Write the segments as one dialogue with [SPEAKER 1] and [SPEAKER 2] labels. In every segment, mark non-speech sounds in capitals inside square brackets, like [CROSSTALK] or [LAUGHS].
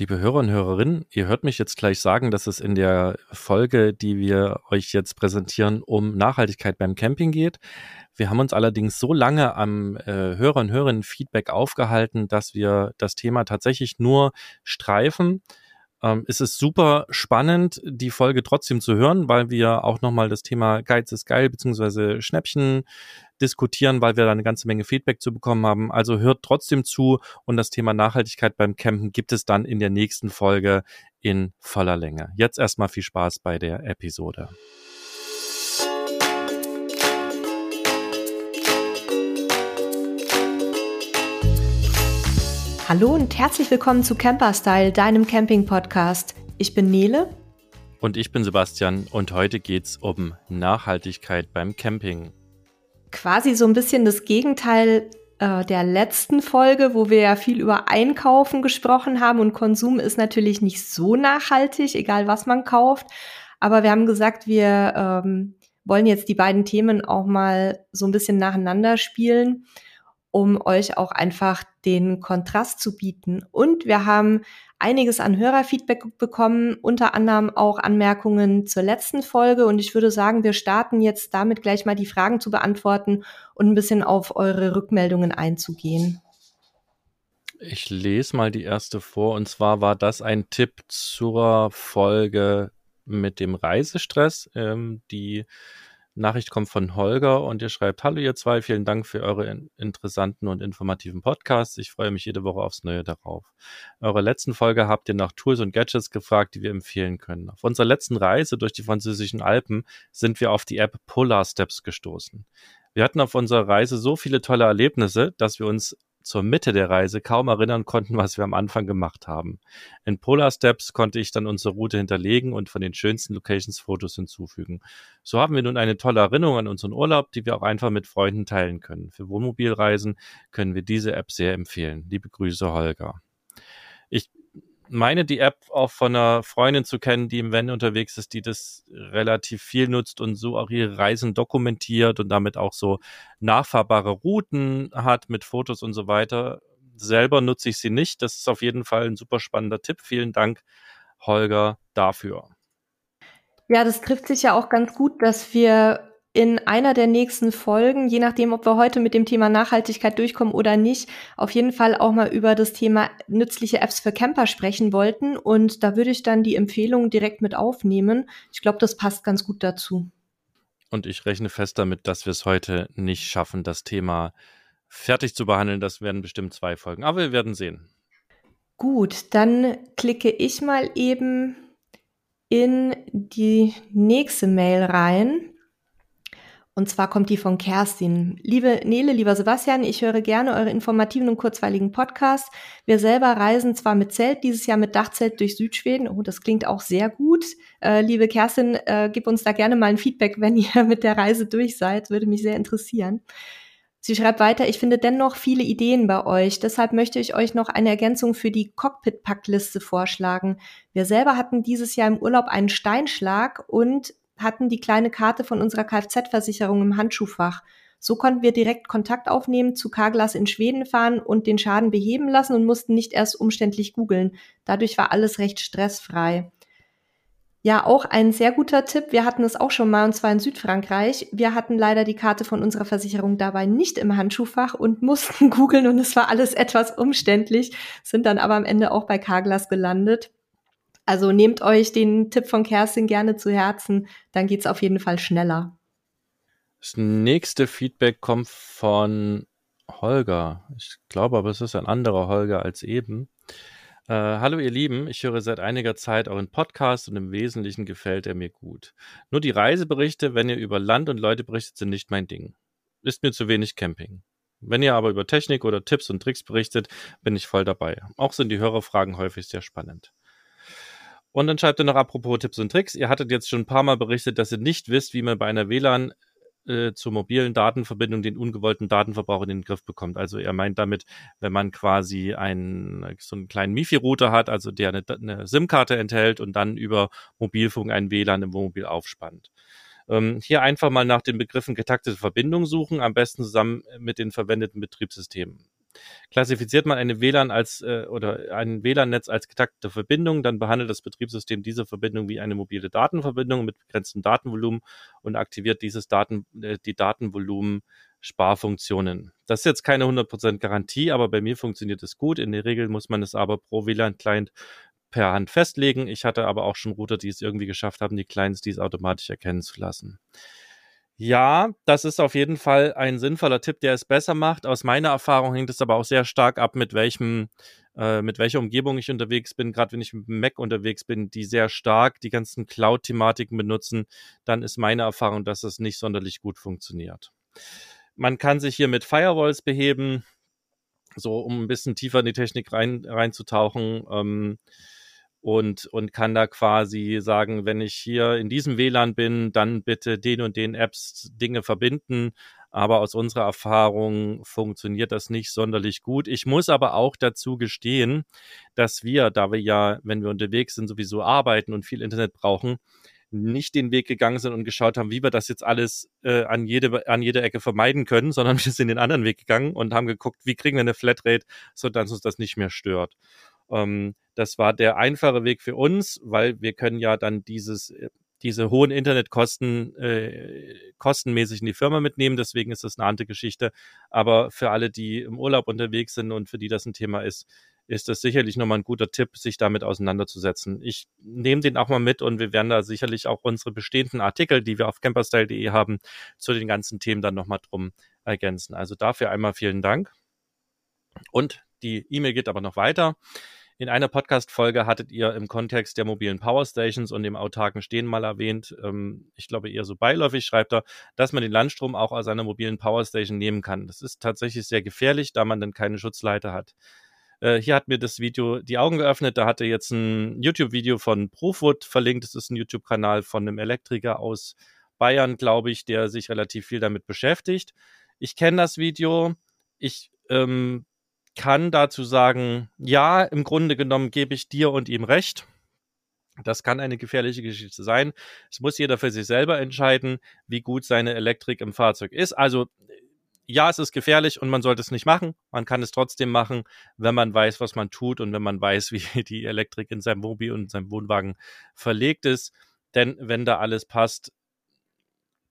[SPEAKER 1] Liebe Hörer und Hörerinnen, ihr hört mich jetzt gleich sagen, dass es in der Folge, die wir euch jetzt präsentieren, um Nachhaltigkeit beim Camping geht. Wir haben uns allerdings so lange am äh, Hörer und Hörerinnen Feedback aufgehalten, dass wir das Thema tatsächlich nur streifen. Ähm, es ist super spannend, die Folge trotzdem zu hören, weil wir auch nochmal das Thema Geiz ist geil beziehungsweise Schnäppchen diskutieren, weil wir da eine ganze Menge Feedback zu bekommen haben. Also hört trotzdem zu und das Thema Nachhaltigkeit beim Campen gibt es dann in der nächsten Folge in voller Länge. Jetzt erstmal viel Spaß bei der Episode.
[SPEAKER 2] Hallo und herzlich willkommen zu Camperstyle, deinem Camping-Podcast. Ich bin Nele.
[SPEAKER 1] Und ich bin Sebastian und heute geht es um Nachhaltigkeit beim Camping.
[SPEAKER 2] Quasi so ein bisschen das Gegenteil äh, der letzten Folge, wo wir ja viel über Einkaufen gesprochen haben und Konsum ist natürlich nicht so nachhaltig, egal was man kauft. Aber wir haben gesagt, wir ähm, wollen jetzt die beiden Themen auch mal so ein bisschen nacheinander spielen um euch auch einfach den Kontrast zu bieten. Und wir haben einiges an Hörerfeedback bekommen, unter anderem auch Anmerkungen zur letzten Folge. Und ich würde sagen, wir starten jetzt damit gleich mal die Fragen zu beantworten und ein bisschen auf eure Rückmeldungen einzugehen.
[SPEAKER 1] Ich lese mal die erste vor. Und zwar war das ein Tipp zur Folge mit dem Reisestress, ähm, die Nachricht kommt von Holger und ihr schreibt, hallo ihr zwei, vielen Dank für eure in interessanten und informativen Podcasts. Ich freue mich jede Woche aufs Neue darauf. Eure letzten Folge habt ihr nach Tools und Gadgets gefragt, die wir empfehlen können. Auf unserer letzten Reise durch die französischen Alpen sind wir auf die App Polar Steps gestoßen. Wir hatten auf unserer Reise so viele tolle Erlebnisse, dass wir uns zur Mitte der Reise kaum erinnern konnten, was wir am Anfang gemacht haben. In Polar Steps konnte ich dann unsere Route hinterlegen und von den schönsten Locations Fotos hinzufügen. So haben wir nun eine tolle Erinnerung an unseren Urlaub, die wir auch einfach mit Freunden teilen können. Für Wohnmobilreisen können wir diese App sehr empfehlen. Liebe Grüße, Holger. Ich meine die App auch von einer Freundin zu kennen, die im Van unterwegs ist, die das relativ viel nutzt und so auch ihre Reisen dokumentiert und damit auch so nachfahrbare Routen hat mit Fotos und so weiter. Selber nutze ich sie nicht. Das ist auf jeden Fall ein super spannender Tipp. Vielen Dank, Holger, dafür.
[SPEAKER 2] Ja, das trifft sich ja auch ganz gut, dass wir in einer der nächsten Folgen, je nachdem, ob wir heute mit dem Thema Nachhaltigkeit durchkommen oder nicht, auf jeden Fall auch mal über das Thema nützliche Apps für Camper sprechen wollten. Und da würde ich dann die Empfehlung direkt mit aufnehmen. Ich glaube, das passt ganz gut dazu.
[SPEAKER 1] Und ich rechne fest damit, dass wir es heute nicht schaffen, das Thema fertig zu behandeln. Das werden bestimmt zwei Folgen. Aber wir werden sehen.
[SPEAKER 2] Gut, dann klicke ich mal eben in die nächste Mail rein. Und zwar kommt die von Kerstin. Liebe Nele, lieber Sebastian, ich höre gerne eure informativen und kurzweiligen Podcasts. Wir selber reisen zwar mit Zelt, dieses Jahr mit Dachzelt durch Südschweden. Oh, das klingt auch sehr gut. Äh, liebe Kerstin, äh, gib uns da gerne mal ein Feedback, wenn ihr [LAUGHS] mit der Reise durch seid. Würde mich sehr interessieren. Sie schreibt weiter, ich finde dennoch viele Ideen bei euch. Deshalb möchte ich euch noch eine Ergänzung für die Cockpit-Packliste vorschlagen. Wir selber hatten dieses Jahr im Urlaub einen Steinschlag und hatten die kleine Karte von unserer Kfz-Versicherung im Handschuhfach. So konnten wir direkt Kontakt aufnehmen, zu Carglass in Schweden fahren und den Schaden beheben lassen und mussten nicht erst umständlich googeln. Dadurch war alles recht stressfrei. Ja, auch ein sehr guter Tipp. Wir hatten es auch schon mal, und zwar in Südfrankreich. Wir hatten leider die Karte von unserer Versicherung dabei nicht im Handschuhfach und [LAUGHS] mussten googeln und es war alles etwas umständlich, sind dann aber am Ende auch bei Carglass gelandet. Also nehmt euch den Tipp von Kerstin gerne zu Herzen, dann geht's auf jeden Fall schneller.
[SPEAKER 1] Das nächste Feedback kommt von Holger. Ich glaube aber, es ist ein anderer Holger als eben. Äh, hallo ihr Lieben, ich höre seit einiger Zeit euren Podcast und im Wesentlichen gefällt er mir gut. Nur die Reiseberichte, wenn ihr über Land und Leute berichtet, sind nicht mein Ding. Ist mir zu wenig Camping. Wenn ihr aber über Technik oder Tipps und Tricks berichtet, bin ich voll dabei. Auch sind die Hörerfragen häufig sehr spannend. Und dann schreibt er noch apropos Tipps und Tricks. Ihr hattet jetzt schon ein paar Mal berichtet, dass ihr nicht wisst, wie man bei einer WLAN äh, zur mobilen Datenverbindung den ungewollten Datenverbrauch in den Griff bekommt. Also er meint damit, wenn man quasi einen, so einen kleinen MIFI-Router hat, also der eine, eine SIM-Karte enthält und dann über Mobilfunk ein WLAN im Wohnmobil aufspannt. Ähm, hier einfach mal nach den Begriffen getaktete Verbindung suchen, am besten zusammen mit den verwendeten Betriebssystemen. Klassifiziert man eine WLAN als äh, oder ein WLAN-Netz als getaktete Verbindung, dann behandelt das Betriebssystem diese Verbindung wie eine mobile Datenverbindung mit begrenztem Datenvolumen und aktiviert dieses Daten, äh, die Datenvolumen Sparfunktionen. Das ist jetzt keine 100% Garantie, aber bei mir funktioniert es gut. In der Regel muss man es aber pro WLAN-Client per Hand festlegen. Ich hatte aber auch schon Router, die es irgendwie geschafft haben, die Clients dies automatisch erkennen zu lassen. Ja, das ist auf jeden Fall ein sinnvoller Tipp, der es besser macht. Aus meiner Erfahrung hängt es aber auch sehr stark ab, mit welchem, äh, mit welcher Umgebung ich unterwegs bin. Gerade wenn ich mit Mac unterwegs bin, die sehr stark die ganzen Cloud-Thematiken benutzen, dann ist meine Erfahrung, dass es nicht sonderlich gut funktioniert. Man kann sich hier mit Firewalls beheben, so um ein bisschen tiefer in die Technik rein, reinzutauchen. Ähm, und, und kann da quasi sagen, wenn ich hier in diesem WLAN bin, dann bitte den und den Apps Dinge verbinden. Aber aus unserer Erfahrung funktioniert das nicht sonderlich gut. Ich muss aber auch dazu gestehen, dass wir, da wir ja, wenn wir unterwegs sind, sowieso arbeiten und viel Internet brauchen, nicht den Weg gegangen sind und geschaut haben, wie wir das jetzt alles äh, an, jede, an jeder Ecke vermeiden können, sondern [LAUGHS] wir sind den anderen Weg gegangen und haben geguckt, wie kriegen wir eine Flatrate, sodass uns das nicht mehr stört. Ähm, das war der einfache Weg für uns, weil wir können ja dann dieses äh, diese hohen Internetkosten äh, kostenmäßig in die Firma mitnehmen. Deswegen ist das eine andere Geschichte. Aber für alle, die im Urlaub unterwegs sind und für die das ein Thema ist, ist das sicherlich nochmal ein guter Tipp, sich damit auseinanderzusetzen. Ich nehme den auch mal mit und wir werden da sicherlich auch unsere bestehenden Artikel, die wir auf camperstyle.de haben, zu den ganzen Themen dann nochmal drum ergänzen. Also dafür einmal vielen Dank. Und die E-Mail geht aber noch weiter. In einer Podcast-Folge hattet ihr im Kontext der mobilen Powerstations und dem autarken Stehen mal erwähnt, ähm, ich glaube eher so beiläufig schreibt er, dass man den Landstrom auch aus einer mobilen Powerstation nehmen kann. Das ist tatsächlich sehr gefährlich, da man dann keine Schutzleiter hat. Äh, hier hat mir das Video die Augen geöffnet. Da hatte jetzt ein YouTube-Video von Profoot verlinkt. Das ist ein YouTube-Kanal von einem Elektriker aus Bayern, glaube ich, der sich relativ viel damit beschäftigt. Ich kenne das Video. Ich ähm, kann dazu sagen, ja, im Grunde genommen gebe ich dir und ihm recht. Das kann eine gefährliche Geschichte sein. Es muss jeder für sich selber entscheiden, wie gut seine Elektrik im Fahrzeug ist. Also ja, es ist gefährlich und man sollte es nicht machen. Man kann es trotzdem machen, wenn man weiß, was man tut und wenn man weiß, [LAUGHS] wie die Elektrik in seinem Mobil und in seinem Wohnwagen verlegt ist. Denn wenn da alles passt,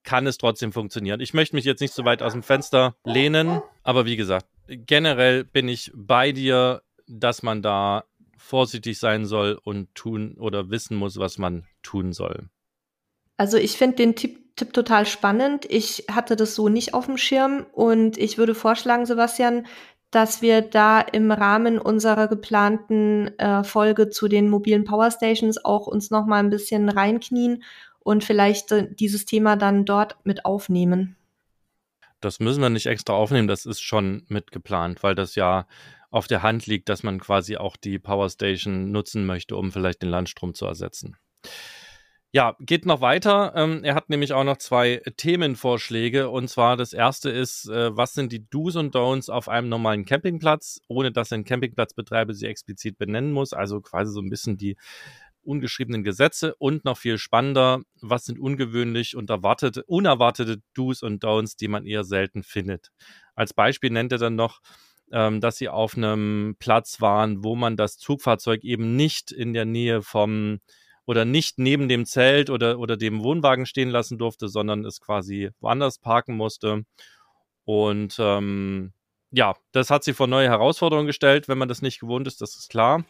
[SPEAKER 1] kann es trotzdem funktionieren. Ich möchte mich jetzt nicht so weit aus dem Fenster lehnen, aber wie gesagt, generell bin ich bei dir, dass man da vorsichtig sein soll und tun oder wissen muss, was man tun soll.
[SPEAKER 2] Also ich finde den Tipp, Tipp total spannend. Ich hatte das so nicht auf dem Schirm und ich würde vorschlagen, Sebastian, dass wir da im Rahmen unserer geplanten äh, Folge zu den mobilen Powerstations auch uns noch mal ein bisschen reinknien und vielleicht äh, dieses Thema dann dort mit aufnehmen
[SPEAKER 1] das müssen wir nicht extra aufnehmen, das ist schon mitgeplant, weil das ja auf der Hand liegt, dass man quasi auch die Powerstation nutzen möchte, um vielleicht den Landstrom zu ersetzen. Ja, geht noch weiter. Ähm, er hat nämlich auch noch zwei Themenvorschläge. Und zwar das erste ist, äh, was sind die Do's und Don'ts auf einem normalen Campingplatz, ohne dass ein Campingplatzbetreiber sie explizit benennen muss. Also quasi so ein bisschen die ungeschriebenen Gesetze und noch viel spannender, was sind ungewöhnlich und erwartete, unerwartete Do's und Don'ts, die man eher selten findet. Als Beispiel nennt er dann noch, ähm, dass sie auf einem Platz waren, wo man das Zugfahrzeug eben nicht in der Nähe vom oder nicht neben dem Zelt oder, oder dem Wohnwagen stehen lassen durfte, sondern es quasi woanders parken musste. Und ähm, ja, das hat sie vor neue Herausforderungen gestellt, wenn man das nicht gewohnt ist, das ist klar.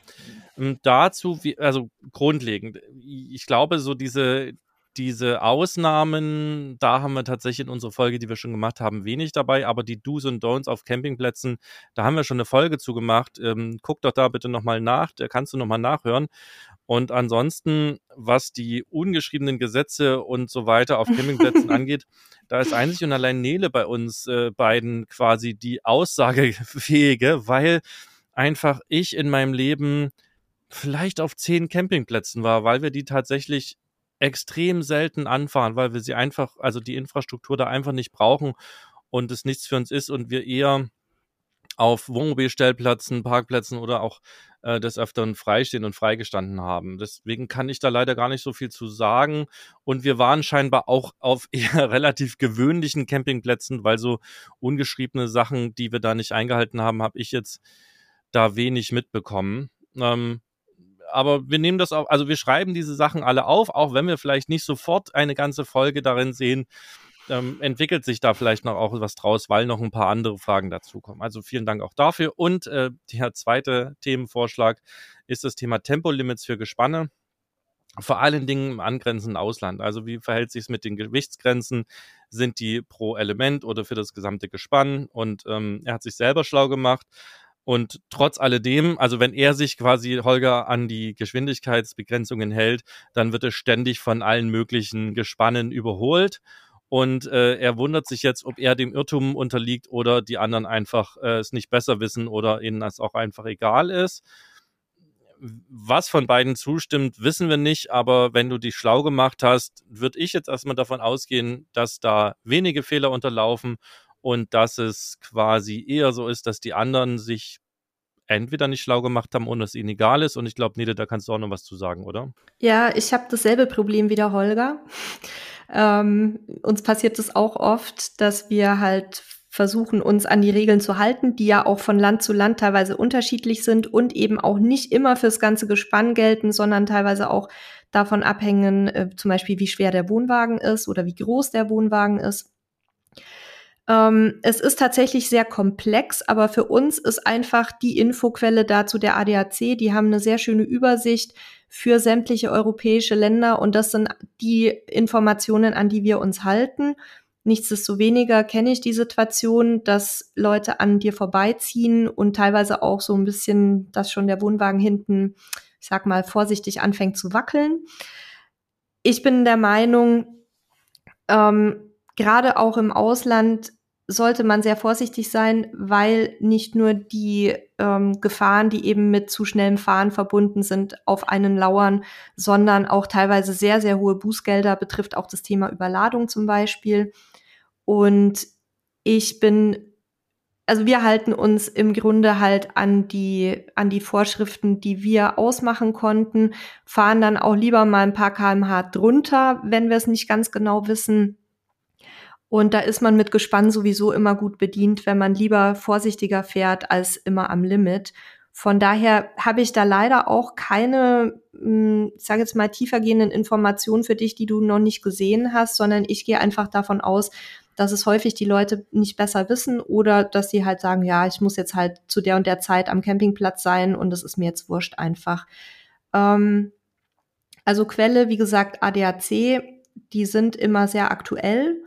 [SPEAKER 1] Und ähm, dazu, wie, also grundlegend, ich glaube, so diese, diese Ausnahmen, da haben wir tatsächlich in unserer Folge, die wir schon gemacht haben, wenig dabei, aber die Do's und Don'ts auf Campingplätzen, da haben wir schon eine Folge zu gemacht. Ähm, guck doch da bitte nochmal nach, da kannst du nochmal nachhören. Und ansonsten, was die ungeschriebenen Gesetze und so weiter auf Campingplätzen [LAUGHS] angeht, da ist einzig und allein Nele bei uns äh, beiden quasi die Aussagefähige, weil einfach ich in meinem Leben vielleicht auf zehn Campingplätzen war, weil wir die tatsächlich extrem selten anfahren, weil wir sie einfach, also die Infrastruktur da einfach nicht brauchen und es nichts für uns ist und wir eher auf Wohnmobilstellplätzen, Parkplätzen oder auch äh, des Öfteren freistehen und freigestanden haben. Deswegen kann ich da leider gar nicht so viel zu sagen. Und wir waren scheinbar auch auf [LAUGHS] eher relativ gewöhnlichen Campingplätzen, weil so ungeschriebene Sachen, die wir da nicht eingehalten haben, habe ich jetzt da wenig mitbekommen. Ähm, aber wir nehmen das auch, also wir schreiben diese Sachen alle auf, auch wenn wir vielleicht nicht sofort eine ganze Folge darin sehen, ähm, entwickelt sich da vielleicht noch auch was draus, weil noch ein paar andere Fragen dazukommen. Also vielen Dank auch dafür. Und äh, der zweite Themenvorschlag ist das Thema Tempolimits für Gespanne. Vor allen Dingen im angrenzenden Ausland. Also wie verhält sich es mit den Gewichtsgrenzen? Sind die pro Element oder für das gesamte Gespann? Und ähm, er hat sich selber schlau gemacht. Und trotz alledem, also wenn er sich quasi Holger an die Geschwindigkeitsbegrenzungen hält, dann wird er ständig von allen möglichen Gespannen überholt. Und äh, er wundert sich jetzt, ob er dem Irrtum unterliegt oder die anderen einfach äh, es nicht besser wissen oder ihnen das auch einfach egal ist. Was von beiden zustimmt, wissen wir nicht, aber wenn du dich schlau gemacht hast, würde ich jetzt erstmal davon ausgehen, dass da wenige Fehler unterlaufen und dass es quasi eher so ist, dass die anderen sich entweder nicht schlau gemacht haben und es ihnen egal ist. Und ich glaube, Nede, da kannst du auch noch was zu sagen, oder?
[SPEAKER 2] Ja, ich habe dasselbe Problem wie der Holger. [LAUGHS] Ähm, uns passiert es auch oft, dass wir halt versuchen, uns an die Regeln zu halten, die ja auch von Land zu Land teilweise unterschiedlich sind und eben auch nicht immer fürs ganze Gespann gelten, sondern teilweise auch davon abhängen, äh, zum Beispiel, wie schwer der Wohnwagen ist oder wie groß der Wohnwagen ist. Ähm, es ist tatsächlich sehr komplex, aber für uns ist einfach die Infoquelle dazu der ADAC. Die haben eine sehr schöne Übersicht für sämtliche europäische Länder und das sind die Informationen, an die wir uns halten. Nichtsdestoweniger kenne ich die Situation, dass Leute an dir vorbeiziehen und teilweise auch so ein bisschen, dass schon der Wohnwagen hinten, ich sag mal, vorsichtig anfängt zu wackeln. Ich bin der Meinung, ähm, gerade auch im Ausland sollte man sehr vorsichtig sein, weil nicht nur die ähm, Gefahren, die eben mit zu schnellem Fahren verbunden sind, auf einen lauern, sondern auch teilweise sehr, sehr hohe Bußgelder betrifft auch das Thema Überladung zum Beispiel. Und ich bin, also wir halten uns im Grunde halt an die, an die Vorschriften, die wir ausmachen konnten, fahren dann auch lieber mal ein paar kmh drunter, wenn wir es nicht ganz genau wissen und da ist man mit Gespann sowieso immer gut bedient, wenn man lieber vorsichtiger fährt als immer am Limit. Von daher habe ich da leider auch keine, hm, ich sage jetzt mal, tiefergehenden Informationen für dich, die du noch nicht gesehen hast, sondern ich gehe einfach davon aus, dass es häufig die Leute nicht besser wissen oder dass sie halt sagen, ja, ich muss jetzt halt zu der und der Zeit am Campingplatz sein und es ist mir jetzt wurscht einfach. Ähm, also Quelle, wie gesagt, ADAC, die sind immer sehr aktuell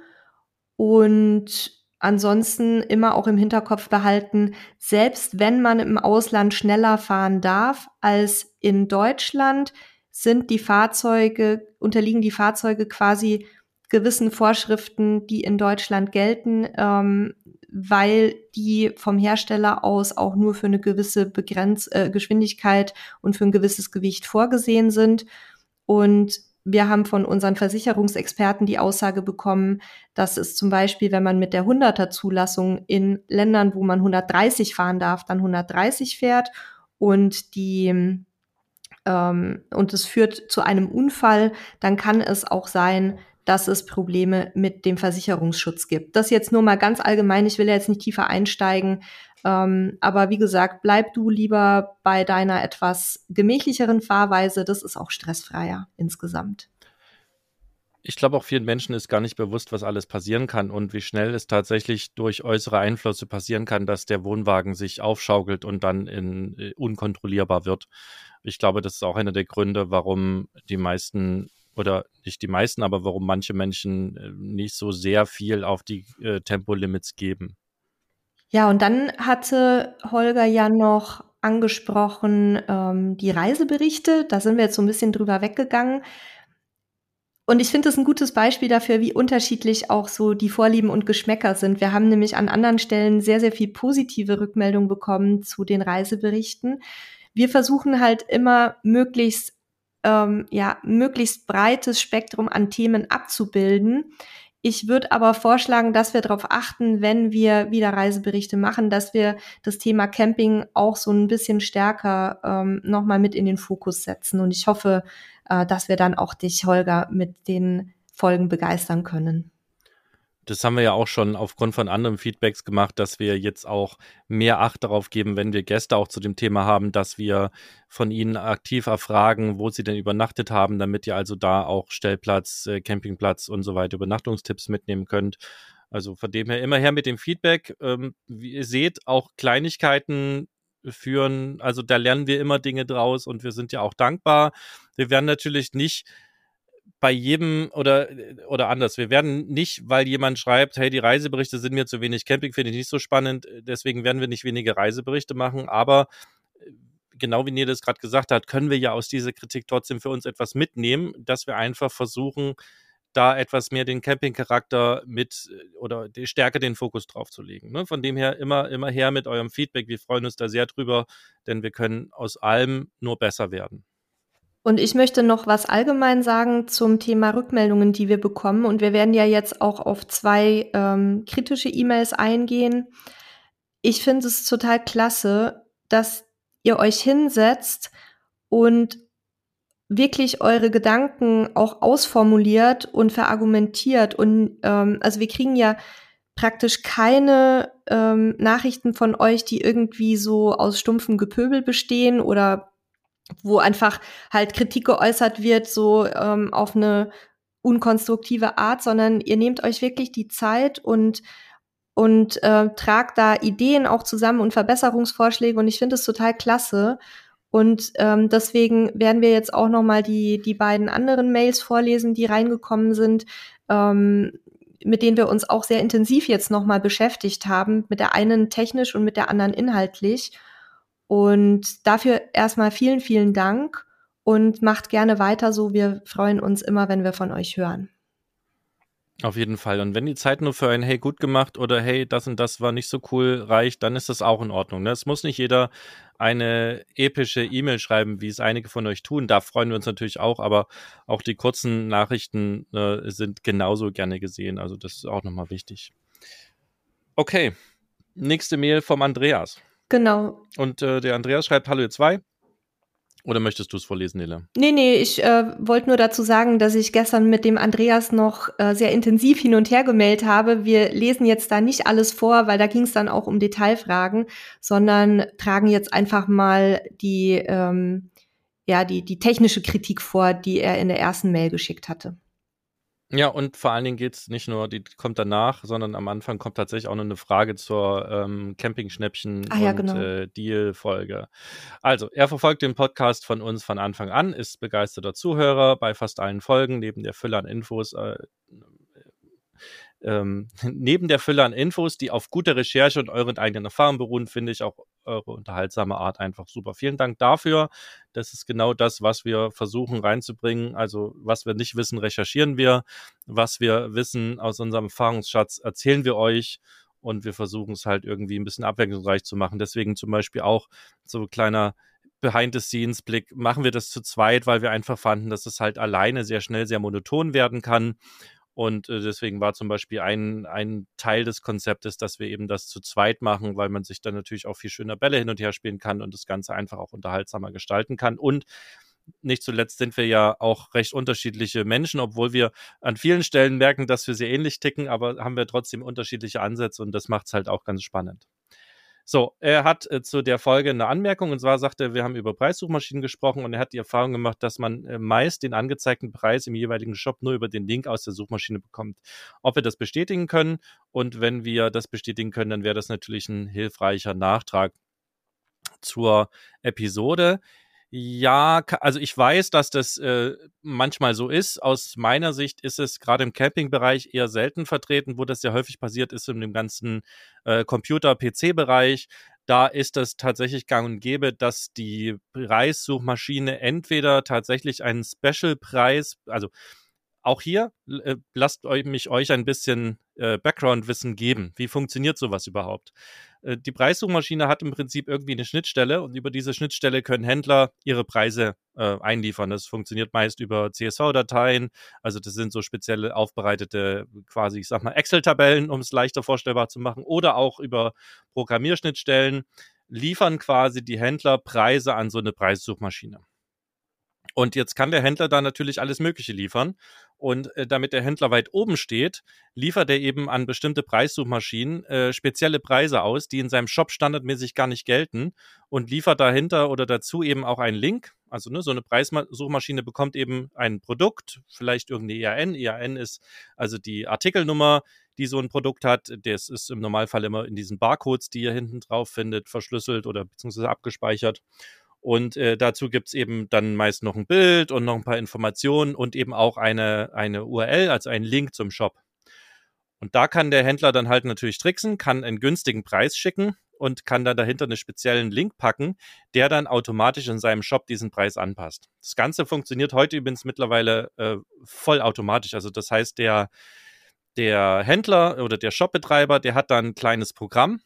[SPEAKER 2] und ansonsten immer auch im Hinterkopf behalten, selbst wenn man im Ausland schneller fahren darf als in Deutschland, sind die Fahrzeuge, unterliegen die Fahrzeuge quasi gewissen Vorschriften, die in Deutschland gelten, ähm, weil die vom Hersteller aus auch nur für eine gewisse Begrenz äh, Geschwindigkeit und für ein gewisses Gewicht vorgesehen sind. Und wir haben von unseren Versicherungsexperten die Aussage bekommen, dass es zum Beispiel, wenn man mit der 100er Zulassung in Ländern, wo man 130 fahren darf, dann 130 fährt und die ähm, und es führt zu einem Unfall, dann kann es auch sein, dass es Probleme mit dem Versicherungsschutz gibt. Das jetzt nur mal ganz allgemein. Ich will jetzt nicht tiefer einsteigen. Ähm, aber wie gesagt, bleib du lieber bei deiner etwas gemächlicheren Fahrweise. Das ist auch stressfreier insgesamt.
[SPEAKER 1] Ich glaube, auch vielen Menschen ist gar nicht bewusst, was alles passieren kann und wie schnell es tatsächlich durch äußere Einflüsse passieren kann, dass der Wohnwagen sich aufschaukelt und dann in, uh, unkontrollierbar wird. Ich glaube, das ist auch einer der Gründe, warum die meisten oder nicht die meisten, aber warum manche Menschen äh, nicht so sehr viel auf die äh, Tempolimits geben.
[SPEAKER 2] Ja, und dann hatte Holger ja noch angesprochen ähm, die Reiseberichte. Da sind wir jetzt so ein bisschen drüber weggegangen. Und ich finde das ein gutes Beispiel dafür, wie unterschiedlich auch so die Vorlieben und Geschmäcker sind. Wir haben nämlich an anderen Stellen sehr, sehr viel positive Rückmeldung bekommen zu den Reiseberichten. Wir versuchen halt immer möglichst, ähm, ja, möglichst breites Spektrum an Themen abzubilden Ich würde aber vorschlagen, dass wir darauf achten, wenn wir wieder Reiseberichte machen, dass wir das Thema Camping auch so ein bisschen stärker ähm, nochmal mit in den Fokus setzen. Und ich hoffe, äh, dass wir dann auch dich, Holger, mit den Folgen begeistern können
[SPEAKER 1] das haben wir ja auch schon aufgrund von anderen Feedbacks gemacht, dass wir jetzt auch mehr Acht darauf geben, wenn wir Gäste auch zu dem Thema haben, dass wir von ihnen aktiv erfragen, wo sie denn übernachtet haben, damit ihr also da auch Stellplatz, äh, Campingplatz und so weiter, Übernachtungstipps mitnehmen könnt. Also von dem her immer her mit dem Feedback. Ähm, wie ihr seht, auch Kleinigkeiten führen, also da lernen wir immer Dinge draus und wir sind ja auch dankbar. Wir werden natürlich nicht bei jedem oder, oder anders. Wir werden nicht, weil jemand schreibt, hey, die Reiseberichte sind mir zu wenig Camping, finde ich nicht so spannend, deswegen werden wir nicht wenige Reiseberichte machen, aber äh, genau wie Nele es gerade gesagt hat, können wir ja aus dieser Kritik trotzdem für uns etwas mitnehmen, dass wir einfach versuchen, da etwas mehr den Camping-Charakter mit äh, oder die Stärke den Fokus drauf zu legen. Ne? Von dem her immer, immer her mit eurem Feedback. Wir freuen uns da sehr drüber, denn wir können aus allem nur besser werden.
[SPEAKER 2] Und ich möchte noch was allgemein sagen zum Thema Rückmeldungen, die wir bekommen. Und wir werden ja jetzt auch auf zwei ähm, kritische E-Mails eingehen. Ich finde es total klasse, dass ihr euch hinsetzt und wirklich eure Gedanken auch ausformuliert und verargumentiert. Und ähm, also wir kriegen ja praktisch keine ähm, Nachrichten von euch, die irgendwie so aus stumpfem Gepöbel bestehen oder wo einfach halt Kritik geäußert wird, so ähm, auf eine unkonstruktive Art, sondern ihr nehmt euch wirklich die Zeit und und äh, tragt da Ideen auch zusammen und Verbesserungsvorschläge und ich finde es total klasse. Und ähm, deswegen werden wir jetzt auch noch mal die die beiden anderen Mails vorlesen, die reingekommen sind, ähm, mit denen wir uns auch sehr intensiv jetzt noch mal beschäftigt haben, mit der einen technisch und mit der anderen inhaltlich. Und dafür erstmal vielen, vielen Dank und macht gerne weiter so. Wir freuen uns immer, wenn wir von euch hören.
[SPEAKER 1] Auf jeden Fall. Und wenn die Zeit nur für ein Hey gut gemacht oder Hey das und das war nicht so cool reicht, dann ist das auch in Ordnung. Ne? Es muss nicht jeder eine epische E-Mail schreiben, wie es einige von euch tun. Da freuen wir uns natürlich auch, aber auch die kurzen Nachrichten äh, sind genauso gerne gesehen. Also das ist auch nochmal wichtig. Okay, nächste Mail vom Andreas.
[SPEAKER 2] Genau.
[SPEAKER 1] Und äh, der Andreas schreibt Hallo ihr zwei. Oder möchtest du es vorlesen, Nele?
[SPEAKER 2] Nee, nee, ich äh, wollte nur dazu sagen, dass ich gestern mit dem Andreas noch äh, sehr intensiv hin und her gemeldet habe. Wir lesen jetzt da nicht alles vor, weil da ging es dann auch um Detailfragen, sondern tragen jetzt einfach mal die, ähm, ja, die, die technische Kritik vor, die er in der ersten Mail geschickt hatte.
[SPEAKER 1] Ja, und vor allen Dingen geht es nicht nur, die kommt danach, sondern am Anfang kommt tatsächlich auch noch eine Frage zur ähm, Camping-Schnäppchen
[SPEAKER 2] ah, ja,
[SPEAKER 1] und
[SPEAKER 2] genau.
[SPEAKER 1] äh, Deal-Folge. Also, er verfolgt den Podcast von uns von Anfang an, ist begeisterter Zuhörer bei fast allen Folgen, neben der Fülle an Infos äh, ähm, [LAUGHS] neben der Fülle an Infos, die auf guter Recherche und euren eigenen Erfahrungen beruhen, finde ich auch eure unterhaltsame Art einfach super. Vielen Dank dafür. Das ist genau das, was wir versuchen reinzubringen. Also was wir nicht wissen, recherchieren wir. Was wir wissen aus unserem Erfahrungsschatz, erzählen wir euch. Und wir versuchen es halt irgendwie ein bisschen abwechslungsreich zu machen. Deswegen zum Beispiel auch so kleiner Behind-the-Scenes-Blick machen wir das zu zweit, weil wir einfach fanden, dass es halt alleine sehr schnell sehr monoton werden kann und äh, deswegen war zum Beispiel ein, ein Teil des Konzeptes, dass wir eben das zu zweit machen, weil man sich dann natürlich auch viel schöner Bälle hin und her spielen kann und das Ganze einfach auch unterhaltsamer gestalten kann. Und nicht zuletzt sind wir ja auch recht unterschiedliche Menschen, obwohl wir an vielen Stellen merken, dass wir sehr ähnlich ticken, aber haben wir trotzdem unterschiedliche Ansätze und das macht es halt auch ganz spannend. So, er hat äh, zu der Folge eine Anmerkung und zwar sagt er, wir haben über Preissuchmaschinen gesprochen und er hat die Erfahrung gemacht, dass man äh, meist den angezeigten Preis im jeweiligen Shop nur über den Link aus der Suchmaschine bekommt. Ob wir das bestätigen können und wenn wir das bestätigen können, dann wäre das natürlich ein hilfreicher Nachtrag zur Episode. Ja, also ich weiß, dass das äh, manchmal so ist. Aus meiner Sicht ist es gerade im Campingbereich eher selten vertreten, wo das ja häufig passiert ist in dem ganzen äh, Computer-PC-Bereich. Da ist es tatsächlich gang und gäbe, dass die Preissuchmaschine entweder tatsächlich einen Special-Preis, also auch hier äh, lasst euch, mich euch ein bisschen äh, Background-Wissen geben. Wie funktioniert sowas überhaupt? Äh, die Preissuchmaschine hat im Prinzip irgendwie eine Schnittstelle und über diese Schnittstelle können Händler ihre Preise äh, einliefern. Das funktioniert meist über CSV-Dateien. Also das sind so spezielle aufbereitete, quasi, ich sag mal, Excel-Tabellen, um es leichter vorstellbar zu machen, oder auch über Programmierschnittstellen liefern quasi die Händler Preise an so eine Preissuchmaschine. Und jetzt kann der Händler da natürlich alles Mögliche liefern. Und äh, damit der Händler weit oben steht, liefert er eben an bestimmte Preissuchmaschinen äh, spezielle Preise aus, die in seinem Shop standardmäßig gar nicht gelten und liefert dahinter oder dazu eben auch einen Link. Also ne, so eine Preissuchmaschine bekommt eben ein Produkt, vielleicht irgendeine EAN. EAN ist also die Artikelnummer, die so ein Produkt hat. Das ist im Normalfall immer in diesen Barcodes, die ihr hinten drauf findet, verschlüsselt oder beziehungsweise abgespeichert. Und äh, dazu gibt's eben dann meist noch ein Bild und noch ein paar Informationen und eben auch eine, eine URL, also einen Link zum Shop. Und da kann der Händler dann halt natürlich tricksen, kann einen günstigen Preis schicken und kann dann dahinter einen speziellen Link packen, der dann automatisch in seinem Shop diesen Preis anpasst. Das Ganze funktioniert heute übrigens mittlerweile äh, vollautomatisch. Also das heißt, der, der Händler oder der Shopbetreiber, der hat dann ein kleines Programm,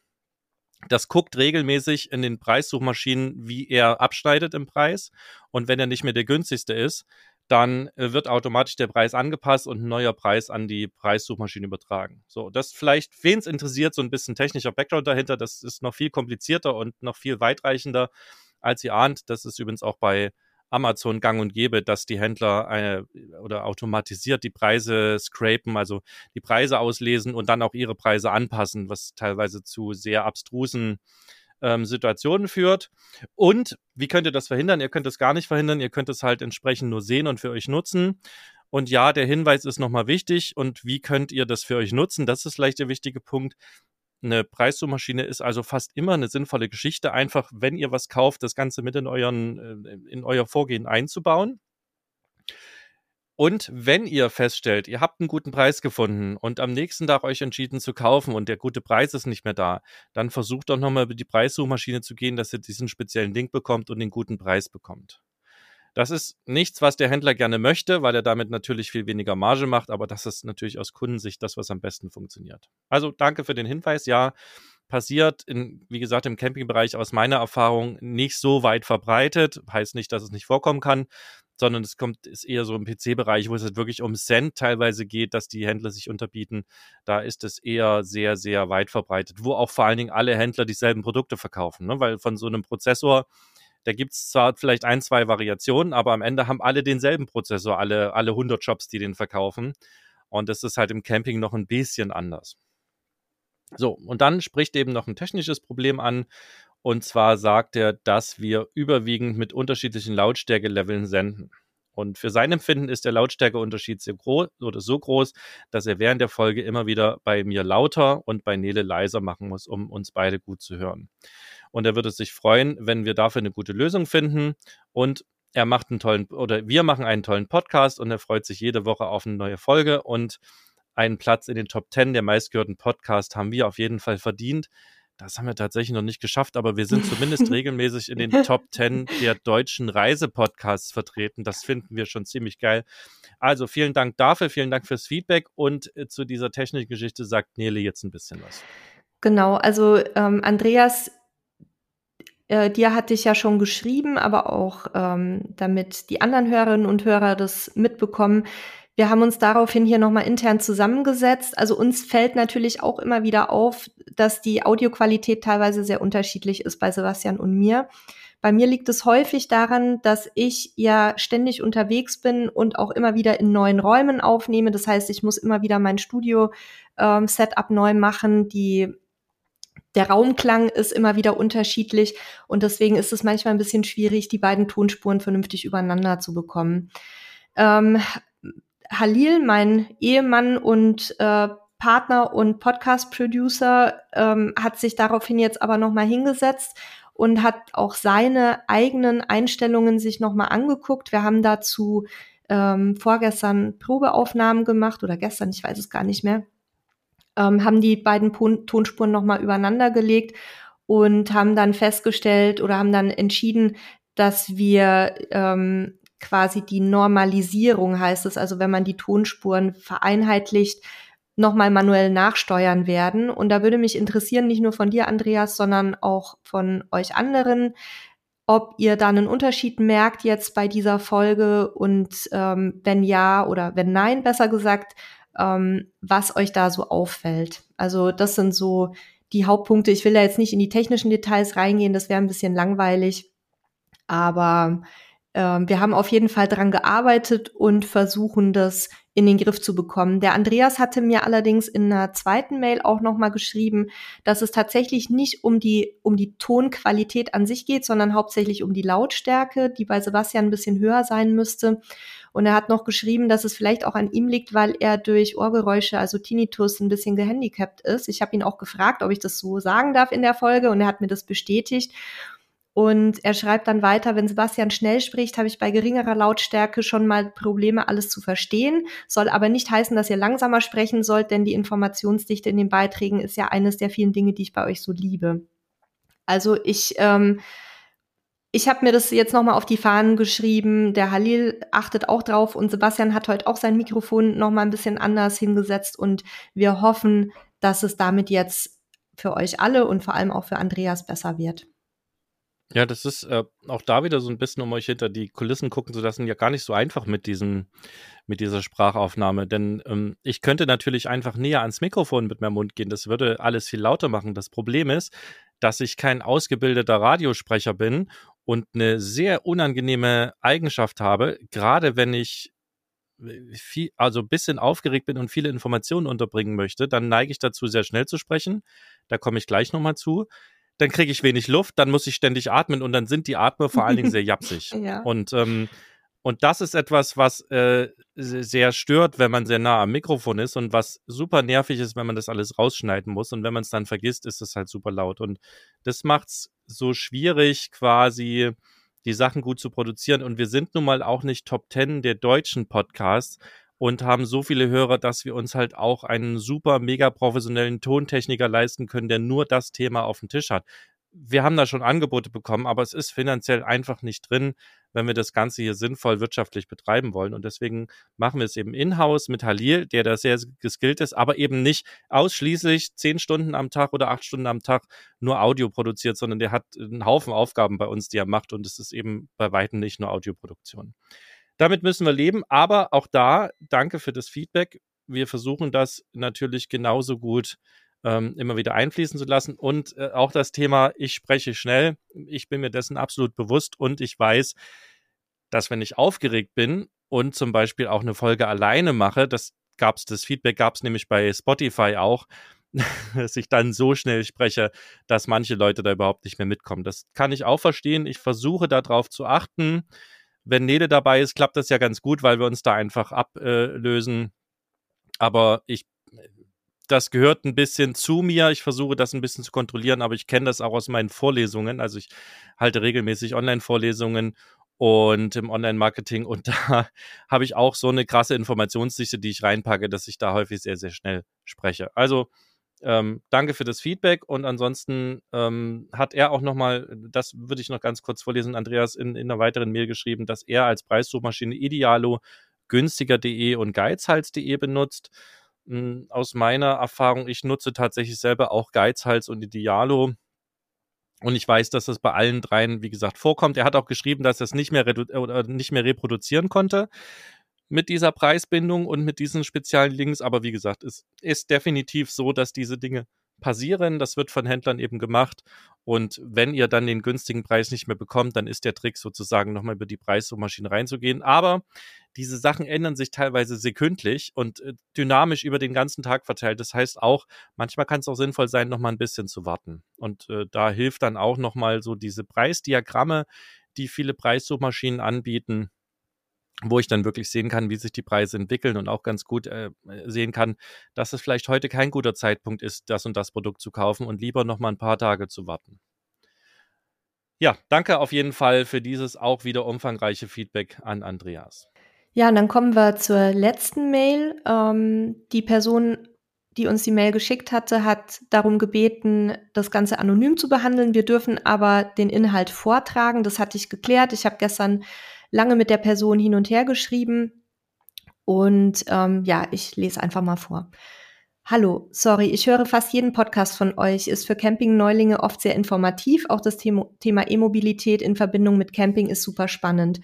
[SPEAKER 1] das guckt regelmäßig in den Preissuchmaschinen, wie er abschneidet im Preis. Und wenn er nicht mehr der günstigste ist, dann äh, wird automatisch der Preis angepasst und ein neuer Preis an die Preissuchmaschine übertragen. So, das vielleicht, wen es interessiert, so ein bisschen technischer Background dahinter, das ist noch viel komplizierter und noch viel weitreichender, als ihr ahnt. Das ist übrigens auch bei Amazon gang und gäbe, dass die Händler eine, oder automatisiert die Preise scrapen, also die Preise auslesen und dann auch ihre Preise anpassen, was teilweise zu sehr abstrusen ähm, Situationen führt. Und wie könnt ihr das verhindern? Ihr könnt es gar nicht verhindern, ihr könnt es halt entsprechend nur sehen und für euch nutzen. Und ja, der Hinweis ist nochmal wichtig. Und wie könnt ihr das für euch nutzen? Das ist vielleicht der wichtige Punkt. Eine Preissuchmaschine ist also fast immer eine sinnvolle Geschichte, einfach wenn ihr was kauft, das Ganze mit in euren, äh, in euer Vorgehen einzubauen. Und wenn ihr feststellt, ihr habt einen guten Preis gefunden und am nächsten Tag euch entschieden zu kaufen und der gute Preis ist nicht mehr da, dann versucht doch nochmal über die Preissuchmaschine zu gehen, dass ihr diesen speziellen Link bekommt und den guten Preis bekommt. Das ist nichts, was der Händler gerne möchte, weil er damit natürlich viel weniger Marge macht, aber das ist natürlich aus Kundensicht das, was am besten funktioniert. Also danke für den Hinweis. Ja, passiert, in, wie gesagt, im Campingbereich aus meiner Erfahrung nicht so weit verbreitet. Heißt nicht, dass es nicht vorkommen kann, sondern es kommt, ist eher so im PC-Bereich, wo es halt wirklich um Cent teilweise geht, dass die Händler sich unterbieten. Da ist es eher sehr, sehr weit verbreitet, wo auch vor allen Dingen alle Händler dieselben Produkte verkaufen, ne? weil von so einem Prozessor da gibt es zwar vielleicht ein, zwei Variationen, aber am Ende haben alle denselben Prozessor, alle, alle 100 Shops, die den verkaufen. Und das ist halt im Camping noch ein bisschen anders. So, und dann spricht eben noch ein technisches Problem an. Und zwar sagt er, dass wir überwiegend mit unterschiedlichen Lautstärkeleveln senden. Und für sein Empfinden ist der Lautstärkeunterschied sehr groß oder so groß, dass er während der Folge immer wieder bei mir lauter und bei Nele leiser machen muss, um uns beide gut zu hören. Und er würde sich freuen, wenn wir dafür eine gute Lösung finden. Und er macht einen tollen, oder wir machen einen tollen Podcast und er freut sich jede Woche auf eine neue Folge und einen Platz in den Top 10 der meistgehörten Podcasts haben wir auf jeden Fall verdient. Das haben wir tatsächlich noch nicht geschafft, aber wir sind [LAUGHS] zumindest regelmäßig in den Top 10 der deutschen Reisepodcasts vertreten. Das finden wir schon ziemlich geil. Also vielen Dank dafür, vielen Dank fürs Feedback und äh, zu dieser Technikgeschichte sagt Nele jetzt ein bisschen was.
[SPEAKER 2] Genau, also ähm, Andreas, äh, dir hatte ich ja schon geschrieben, aber auch ähm, damit die anderen Hörerinnen und Hörer das mitbekommen. Wir haben uns daraufhin hier nochmal intern zusammengesetzt. Also uns fällt natürlich auch immer wieder auf, dass die Audioqualität teilweise sehr unterschiedlich ist bei Sebastian und mir. Bei mir liegt es häufig daran, dass ich ja ständig unterwegs bin und auch immer wieder in neuen Räumen aufnehme. Das heißt, ich muss immer wieder mein Studio-Setup ähm, neu machen. Die der Raumklang ist immer wieder unterschiedlich und deswegen ist es manchmal ein bisschen schwierig, die beiden Tonspuren vernünftig übereinander zu bekommen. Ähm, Halil, mein Ehemann und äh, Partner und Podcast-Producer, ähm, hat sich daraufhin jetzt aber nochmal hingesetzt und hat auch seine eigenen Einstellungen sich nochmal angeguckt. Wir haben dazu ähm, vorgestern Probeaufnahmen gemacht oder gestern, ich weiß es gar nicht mehr. Ähm, haben die beiden Tonspuren nochmal übereinander gelegt und haben dann festgestellt oder haben dann entschieden, dass wir ähm, quasi die Normalisierung heißt es, also wenn man die Tonspuren vereinheitlicht, nochmal manuell nachsteuern werden. Und da würde mich interessieren, nicht nur von dir, Andreas, sondern auch von euch anderen, ob ihr da einen Unterschied merkt jetzt bei dieser Folge und ähm, wenn ja oder wenn nein, besser gesagt, ähm, was euch da so auffällt. Also das sind so die Hauptpunkte. Ich will da jetzt nicht in die technischen Details reingehen, das wäre ein bisschen langweilig. Aber wir haben auf jeden Fall dran gearbeitet und versuchen das in den Griff zu bekommen. Der Andreas hatte mir allerdings in einer zweiten Mail auch nochmal geschrieben, dass es tatsächlich nicht um die, um die Tonqualität an sich geht, sondern hauptsächlich um die Lautstärke, die bei Sebastian ein bisschen höher sein müsste. Und er hat noch geschrieben, dass es vielleicht auch an ihm liegt, weil er durch Ohrgeräusche, also Tinnitus, ein bisschen gehandicapt ist. Ich habe ihn auch gefragt, ob ich das so sagen darf in der Folge und er hat mir das bestätigt. Und er schreibt dann weiter, wenn Sebastian schnell spricht, habe ich bei geringerer Lautstärke schon mal Probleme, alles zu verstehen. Soll aber nicht heißen, dass ihr langsamer sprechen sollt, denn die Informationsdichte in den Beiträgen ist ja eines der vielen Dinge, die ich bei euch so liebe. Also ich, ähm, ich habe mir das jetzt nochmal auf die Fahnen geschrieben. Der Halil achtet auch drauf und Sebastian hat heute auch sein Mikrofon nochmal ein bisschen anders hingesetzt und wir hoffen, dass es damit jetzt für euch alle und vor allem auch für Andreas besser wird.
[SPEAKER 1] Ja, das ist äh, auch da wieder so ein bisschen, um euch hinter die Kulissen gucken zu lassen, ja gar nicht so einfach mit diesem, mit dieser Sprachaufnahme. Denn ähm, ich könnte natürlich einfach näher ans Mikrofon mit meinem Mund gehen. Das würde alles viel lauter machen. Das Problem ist, dass ich kein ausgebildeter Radiosprecher bin und eine sehr unangenehme Eigenschaft habe, gerade wenn ich äh, viel, also ein bisschen aufgeregt bin und viele Informationen unterbringen möchte, dann neige ich dazu, sehr schnell zu sprechen. Da komme ich gleich nochmal zu dann kriege ich wenig Luft, dann muss ich ständig atmen und dann sind die Atme vor allen Dingen sehr japsig. [LAUGHS] ja. Und ähm, und das ist etwas, was äh, sehr stört, wenn man sehr nah am Mikrofon ist und was super nervig ist, wenn man das alles rausschneiden muss. Und wenn man es dann vergisst, ist es halt super laut. Und das macht es so schwierig, quasi die Sachen gut zu produzieren. Und wir sind nun mal auch nicht Top Ten der deutschen Podcasts und haben so viele Hörer, dass wir uns halt auch einen super mega professionellen Tontechniker leisten können, der nur das Thema auf dem Tisch hat. Wir haben da schon Angebote bekommen, aber es ist finanziell einfach nicht drin, wenn wir das Ganze hier sinnvoll wirtschaftlich betreiben wollen. Und deswegen machen wir es eben in-house mit Halil, der da sehr geskillt ist, aber eben nicht ausschließlich zehn Stunden am Tag oder acht Stunden am Tag nur Audio produziert, sondern der hat einen Haufen Aufgaben bei uns, die er macht. Und es ist eben bei weitem nicht nur Audioproduktion. Damit müssen wir leben, aber auch da, danke für das Feedback. Wir versuchen das natürlich genauso gut ähm, immer wieder einfließen zu lassen. Und äh, auch das Thema, ich spreche schnell, ich bin mir dessen absolut bewusst und ich weiß, dass wenn ich aufgeregt bin und zum Beispiel auch eine Folge alleine mache, das gab es, das Feedback gab es nämlich bei Spotify auch, [LAUGHS] dass ich dann so schnell spreche, dass manche Leute da überhaupt nicht mehr mitkommen. Das kann ich auch verstehen. Ich versuche darauf zu achten wenn Nele dabei ist, klappt das ja ganz gut, weil wir uns da einfach ablösen. aber ich, das gehört ein bisschen zu mir. Ich versuche das ein bisschen zu kontrollieren, aber ich kenne das auch aus meinen Vorlesungen. Also ich halte regelmäßig Online-Vorlesungen und im Online-Marketing und [LAUGHS] da habe ich auch so eine krasse Informationsdichte, die ich reinpacke, dass ich da häufig sehr, sehr schnell spreche. Also ähm, danke für das Feedback und ansonsten ähm, hat er auch nochmal, das würde ich noch ganz kurz vorlesen, Andreas in, in einer weiteren Mail geschrieben, dass er als Preissuchmaschine Idealo günstiger.de und geizhals.de benutzt. Hm, aus meiner Erfahrung, ich nutze tatsächlich selber auch Geizhals und Idealo. Und ich weiß, dass das bei allen dreien, wie gesagt, vorkommt. Er hat auch geschrieben, dass er es nicht mehr, nicht mehr reproduzieren konnte mit dieser Preisbindung und mit diesen speziellen Links. Aber wie gesagt, es ist definitiv so, dass diese Dinge passieren. Das wird von Händlern eben gemacht. Und wenn ihr dann den günstigen Preis nicht mehr bekommt, dann ist der Trick sozusagen nochmal über die Preissuchmaschine reinzugehen. Aber diese Sachen ändern sich teilweise sekündlich und äh, dynamisch über den ganzen Tag verteilt. Das heißt auch, manchmal kann es auch sinnvoll sein, nochmal ein bisschen zu warten. Und äh, da hilft dann auch nochmal so diese Preisdiagramme, die viele Preissuchmaschinen anbieten wo ich dann wirklich sehen kann, wie sich die Preise entwickeln und auch ganz gut äh, sehen kann, dass es vielleicht heute kein guter Zeitpunkt ist, das und das Produkt zu kaufen und lieber noch mal ein paar Tage zu warten. Ja, danke auf jeden Fall für dieses auch wieder umfangreiche Feedback an Andreas.
[SPEAKER 2] Ja, und dann kommen wir zur letzten Mail. Ähm, die Person, die uns die Mail geschickt hatte, hat darum gebeten, das Ganze anonym zu behandeln. Wir dürfen aber den Inhalt vortragen. Das hatte ich geklärt. Ich habe gestern lange mit der Person hin und her geschrieben. Und ähm, ja, ich lese einfach mal vor. Hallo, sorry, ich höre fast jeden Podcast von euch, ist für Camping-Neulinge oft sehr informativ. Auch das Thema E-Mobilität in Verbindung mit Camping ist super spannend.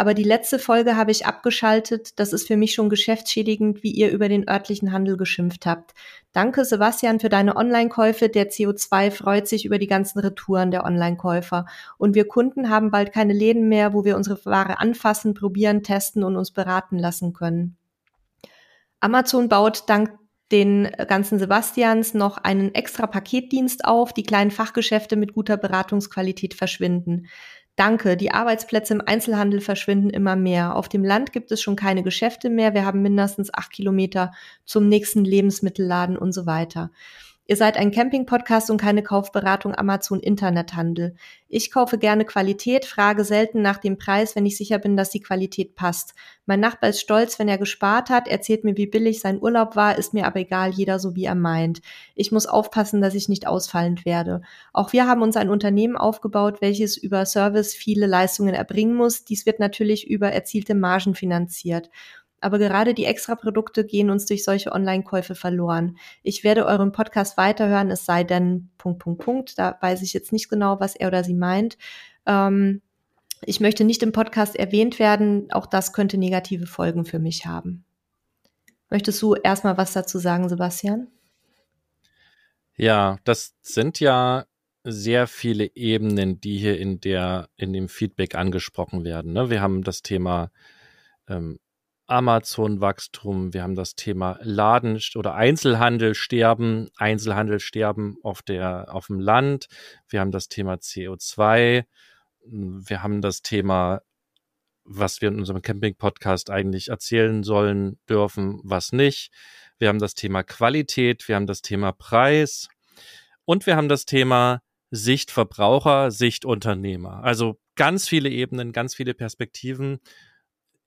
[SPEAKER 2] Aber die letzte Folge habe ich abgeschaltet. Das ist für mich schon geschäftsschädigend, wie ihr über den örtlichen Handel geschimpft habt. Danke, Sebastian, für deine Online-Käufe. Der CO2 freut sich über die ganzen Retouren der Online-Käufer. Und wir Kunden haben bald keine Läden mehr, wo wir unsere Ware anfassen, probieren, testen und uns beraten lassen können. Amazon baut dank den ganzen Sebastians noch einen extra Paketdienst auf, die kleinen Fachgeschäfte mit guter Beratungsqualität verschwinden. Danke, die Arbeitsplätze im Einzelhandel verschwinden immer mehr. Auf dem Land gibt es schon keine Geschäfte mehr. Wir haben mindestens acht Kilometer zum nächsten Lebensmittelladen und so weiter. Ihr seid ein Camping-Podcast und keine Kaufberatung Amazon Internethandel. Ich kaufe gerne Qualität, frage selten nach dem Preis, wenn ich sicher bin, dass die Qualität passt. Mein Nachbar ist stolz, wenn er gespart hat, erzählt mir, wie billig sein Urlaub war, ist mir aber egal, jeder so wie er meint. Ich muss aufpassen, dass ich nicht ausfallend werde. Auch wir haben uns ein Unternehmen aufgebaut, welches über Service viele Leistungen erbringen muss. Dies wird natürlich über erzielte Margen finanziert. Aber gerade die Extraprodukte gehen uns durch solche Online-Käufe verloren. Ich werde euren Podcast weiterhören, es sei denn, Punkt, Punkt, Punkt. Da weiß ich jetzt nicht genau, was er oder sie meint. Ähm, ich möchte nicht im Podcast erwähnt werden. Auch das könnte negative Folgen für mich haben. Möchtest du erstmal was dazu sagen, Sebastian?
[SPEAKER 1] Ja, das sind ja sehr viele Ebenen, die hier in der, in dem Feedback angesprochen werden. Ne? Wir haben das Thema ähm, Amazon-Wachstum, wir haben das Thema Laden oder Einzelhandel sterben, Einzelhandel sterben auf der, auf dem Land, wir haben das Thema CO2, wir haben das Thema, was wir in unserem Camping-Podcast eigentlich erzählen sollen, dürfen, was nicht. Wir haben das Thema Qualität, wir haben das Thema Preis und wir haben das Thema Sicht Verbraucher, Sicht Unternehmer. Also ganz viele Ebenen, ganz viele Perspektiven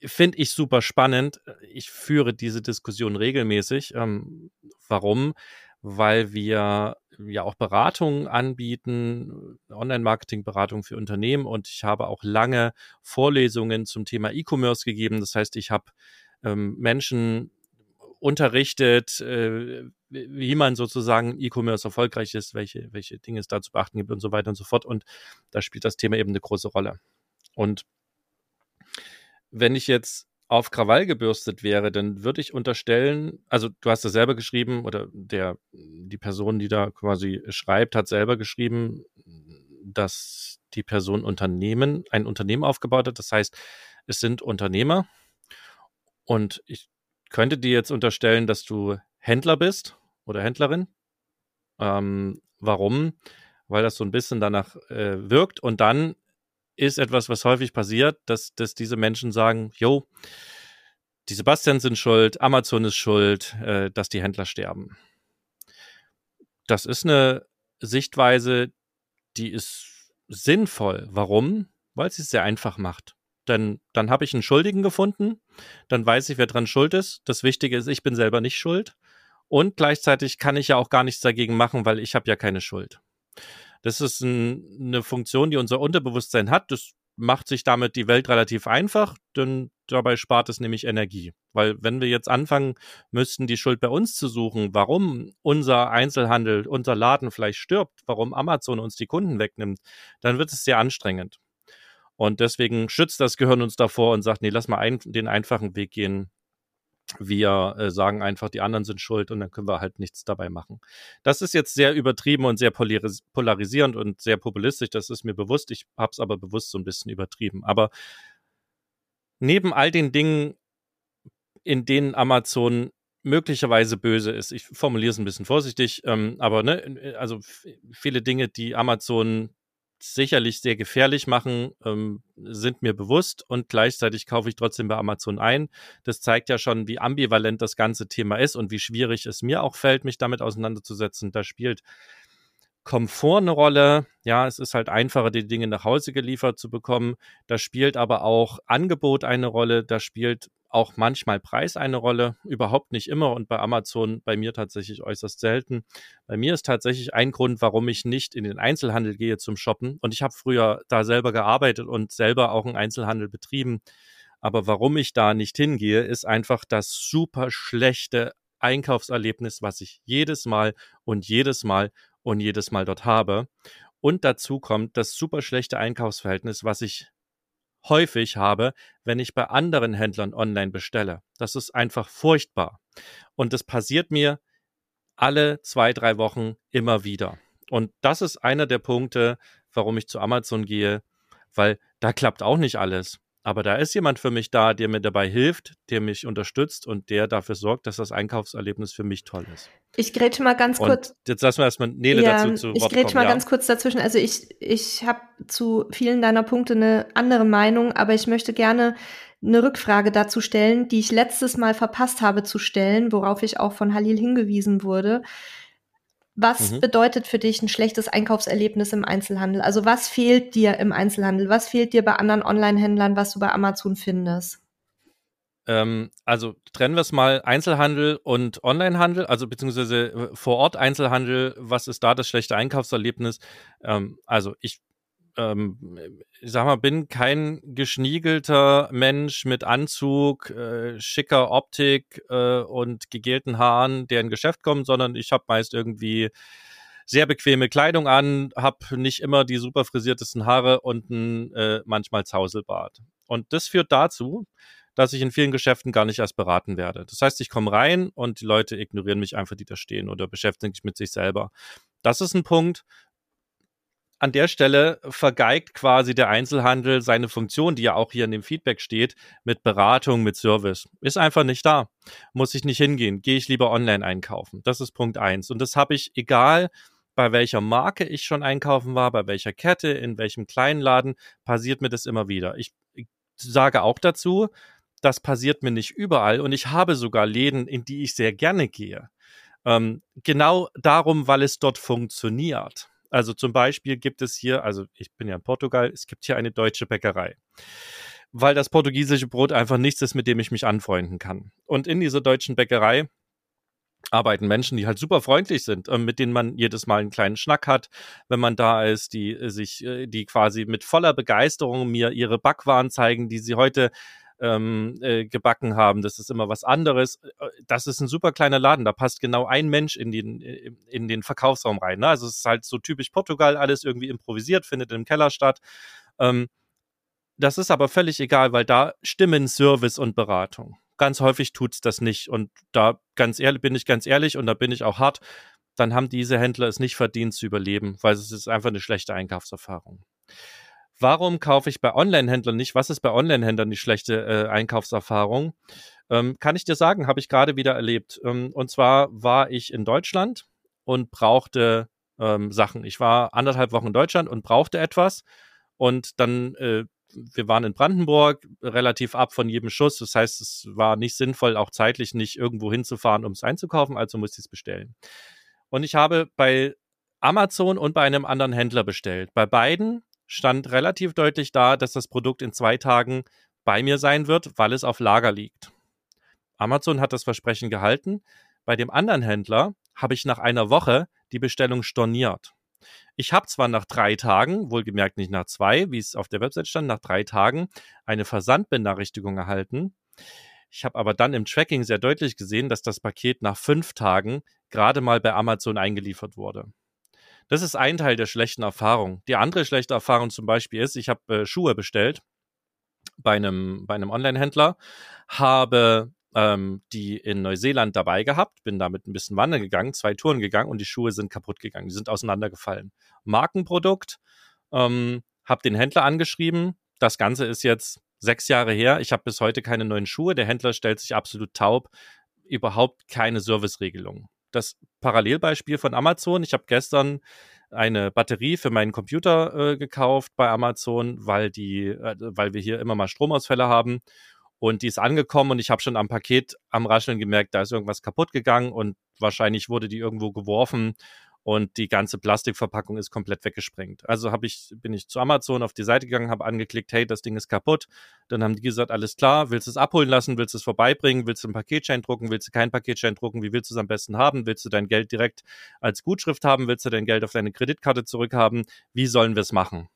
[SPEAKER 1] finde ich super spannend. Ich führe diese Diskussion regelmäßig. Ähm, warum? Weil wir ja auch Beratungen anbieten, Online-Marketing-Beratung für Unternehmen und ich habe auch lange Vorlesungen zum Thema E-Commerce gegeben. Das heißt, ich habe ähm, Menschen unterrichtet, äh, wie man sozusagen E-Commerce erfolgreich ist, welche, welche Dinge es da zu beachten gibt und so weiter und so fort. Und da spielt das Thema eben eine große Rolle. Und wenn ich jetzt auf Krawall gebürstet wäre, dann würde ich unterstellen, also du hast das selber geschrieben oder der, die Person, die da quasi schreibt, hat selber geschrieben, dass die Person Unternehmen, ein Unternehmen aufgebaut hat. Das heißt, es sind Unternehmer. Und ich könnte dir jetzt unterstellen, dass du Händler bist oder Händlerin. Ähm, warum? Weil das so ein bisschen danach äh, wirkt. Und dann ist etwas, was häufig passiert, dass, dass diese Menschen sagen, jo, die Sebastian sind schuld, Amazon ist schuld, äh, dass die Händler sterben. Das ist eine Sichtweise, die ist sinnvoll. Warum? Weil sie es sehr einfach macht. Denn dann habe ich einen Schuldigen gefunden, dann weiß ich, wer dran schuld ist. Das Wichtige ist, ich bin selber nicht schuld. Und gleichzeitig kann ich ja auch gar nichts dagegen machen, weil ich habe ja keine Schuld. Das ist ein, eine Funktion, die unser Unterbewusstsein hat. Das macht sich damit die Welt relativ einfach, denn dabei spart es nämlich Energie. Weil wenn wir jetzt anfangen müssten, die Schuld bei uns zu suchen, warum unser Einzelhandel, unser Laden vielleicht stirbt, warum Amazon uns die Kunden wegnimmt, dann wird es sehr anstrengend. Und deswegen schützt das Gehirn uns davor und sagt, nee, lass mal ein, den einfachen Weg gehen, wir äh, sagen einfach, die anderen sind schuld und dann können wir halt nichts dabei machen. Das ist jetzt sehr übertrieben und sehr polaris polarisierend und sehr populistisch, das ist mir bewusst. Ich habe es aber bewusst so ein bisschen übertrieben. Aber neben all den Dingen, in denen Amazon möglicherweise böse ist, ich formuliere es ein bisschen vorsichtig, ähm, aber ne, also viele Dinge, die Amazon sicherlich sehr gefährlich machen, ähm, sind mir bewusst und gleichzeitig kaufe ich trotzdem bei Amazon ein. Das zeigt ja schon, wie ambivalent das ganze Thema ist und wie schwierig es mir auch fällt, mich damit auseinanderzusetzen. Da spielt Komfort eine Rolle. Ja, es ist halt einfacher, die Dinge nach Hause geliefert zu bekommen. Da spielt aber auch Angebot eine Rolle. Da spielt auch manchmal Preis eine Rolle, überhaupt nicht immer und bei Amazon bei mir tatsächlich äußerst selten. Bei mir ist tatsächlich ein Grund, warum ich nicht in den Einzelhandel gehe zum Shoppen und ich habe früher da selber gearbeitet und selber auch einen Einzelhandel betrieben. Aber warum ich da nicht hingehe, ist einfach das super schlechte Einkaufserlebnis, was ich jedes Mal und jedes Mal und jedes Mal dort habe. Und dazu kommt das super schlechte Einkaufsverhältnis, was ich häufig habe, wenn ich bei anderen Händlern online bestelle. Das ist einfach furchtbar. Und das passiert mir alle zwei, drei Wochen immer wieder. Und das ist einer der Punkte, warum ich zu Amazon gehe, weil da klappt auch nicht alles. Aber da ist jemand für mich da, der mir dabei hilft, der mich unterstützt und der dafür sorgt, dass das Einkaufserlebnis für mich toll ist.
[SPEAKER 2] Ich grätsche mal ganz
[SPEAKER 1] und
[SPEAKER 2] kurz.
[SPEAKER 1] Jetzt lassen wir erstmal Nele ja, dazu zu
[SPEAKER 2] Ich Wort grätsche mal ja. ganz kurz dazwischen. Also ich, ich habe zu vielen deiner Punkte eine andere Meinung, aber ich möchte gerne eine Rückfrage dazu stellen, die ich letztes Mal verpasst habe zu stellen, worauf ich auch von Halil hingewiesen wurde. Was mhm. bedeutet für dich ein schlechtes Einkaufserlebnis im Einzelhandel? Also was fehlt dir im Einzelhandel? Was fehlt dir bei anderen Online-Händlern, was du bei Amazon findest?
[SPEAKER 1] Ähm, also trennen wir es mal Einzelhandel und Onlinehandel, also beziehungsweise äh, vor Ort Einzelhandel. Was ist da das schlechte Einkaufserlebnis? Ähm, also ich ähm, ich sag mal, bin kein geschniegelter Mensch mit Anzug, äh, schicker Optik äh, und gegelten Haaren, der in Geschäft kommt, sondern ich habe meist irgendwie sehr bequeme Kleidung an, habe nicht immer die super frisiertesten Haare und ein äh, manchmal Zauselbart. Und das führt dazu, dass ich in vielen Geschäften gar nicht erst beraten werde. Das heißt, ich komme rein und die Leute ignorieren mich einfach, die da stehen oder beschäftigen sich mit sich selber. Das ist ein Punkt, an der Stelle vergeigt quasi der Einzelhandel seine Funktion, die ja auch hier in dem Feedback steht, mit Beratung, mit Service. Ist einfach nicht da. Muss ich nicht hingehen. Gehe ich lieber online einkaufen. Das ist Punkt eins. Und das habe ich, egal bei welcher Marke ich schon einkaufen war, bei welcher Kette, in welchem kleinen Laden, passiert mir das immer wieder. Ich, ich sage auch dazu, das passiert mir nicht überall und ich habe sogar Läden, in die ich sehr gerne gehe. Ähm, genau darum, weil es dort funktioniert. Also zum Beispiel gibt es hier, also ich bin ja in Portugal, es gibt hier eine deutsche Bäckerei. Weil das portugiesische Brot einfach nichts ist, mit dem ich mich anfreunden kann. Und in dieser deutschen Bäckerei arbeiten Menschen, die halt super freundlich sind, äh, mit denen man jedes Mal einen kleinen Schnack hat, wenn man da ist, die äh, sich, äh, die quasi mit voller Begeisterung mir ihre Backwaren zeigen, die sie heute ähm, äh, gebacken haben. Das ist immer was anderes. Äh, das ist ein super kleiner Laden. Da passt genau ein Mensch in den, äh, in den Verkaufsraum rein. Ne? Also es ist halt so typisch Portugal, alles irgendwie improvisiert, findet im Keller statt. Ähm, das ist aber völlig egal, weil da stimmen Service und Beratung. Ganz häufig tut's das nicht. Und da ganz ehrlich, bin ich ganz ehrlich und da bin ich auch hart, dann haben diese Händler es nicht verdient zu überleben, weil es ist einfach eine schlechte Einkaufserfahrung. Warum kaufe ich bei Online-Händlern nicht? Was ist bei Online-Händlern die schlechte äh, Einkaufserfahrung? Ähm, kann ich dir sagen, habe ich gerade wieder erlebt. Ähm, und zwar war ich in Deutschland und brauchte ähm, Sachen. Ich war anderthalb Wochen in Deutschland und brauchte etwas. Und dann, äh, wir waren in Brandenburg, relativ ab von jedem Schuss. Das heißt, es war nicht sinnvoll, auch zeitlich nicht irgendwo hinzufahren, um es einzukaufen. Also musste ich es bestellen. Und ich habe bei Amazon und bei einem anderen Händler bestellt. Bei beiden stand relativ deutlich da, dass das Produkt in zwei Tagen bei mir sein wird, weil es auf Lager liegt. Amazon hat das Versprechen gehalten. Bei dem anderen Händler habe ich nach einer Woche die Bestellung storniert. Ich habe zwar nach drei Tagen, wohlgemerkt nicht nach zwei, wie es auf der Website stand, nach drei Tagen eine Versandbenachrichtigung erhalten. Ich habe aber dann im Tracking sehr deutlich gesehen, dass das Paket nach fünf Tagen gerade mal bei Amazon eingeliefert wurde. Das ist ein Teil der schlechten Erfahrung. Die andere schlechte Erfahrung zum Beispiel ist, ich habe äh, Schuhe bestellt bei einem, bei einem Online-Händler, habe ähm, die in Neuseeland dabei gehabt, bin damit ein bisschen wandern gegangen, zwei Touren gegangen und die Schuhe sind kaputt gegangen, die sind auseinandergefallen. Markenprodukt, ähm, habe den Händler angeschrieben, das Ganze ist jetzt sechs Jahre her, ich habe bis heute keine neuen Schuhe, der Händler stellt sich absolut taub, überhaupt keine Serviceregelung das Parallelbeispiel von Amazon. Ich habe gestern eine Batterie für meinen Computer äh, gekauft bei Amazon, weil die, äh, weil wir hier immer mal Stromausfälle haben. Und die ist angekommen und ich habe schon am Paket am Rascheln gemerkt, da ist irgendwas kaputt gegangen und wahrscheinlich wurde die irgendwo geworfen und die ganze Plastikverpackung ist komplett weggesprengt. Also habe ich, bin ich zu Amazon auf die Seite gegangen, habe angeklickt, hey, das Ding ist kaputt. Dann haben die gesagt, alles klar, willst du es abholen lassen, willst du es vorbeibringen, willst du einen Paketschein drucken, willst du keinen Paketschein drucken, wie willst du es am besten haben? Willst du dein Geld direkt als Gutschrift haben, willst du dein Geld auf deine Kreditkarte zurückhaben? Wie sollen wir es machen?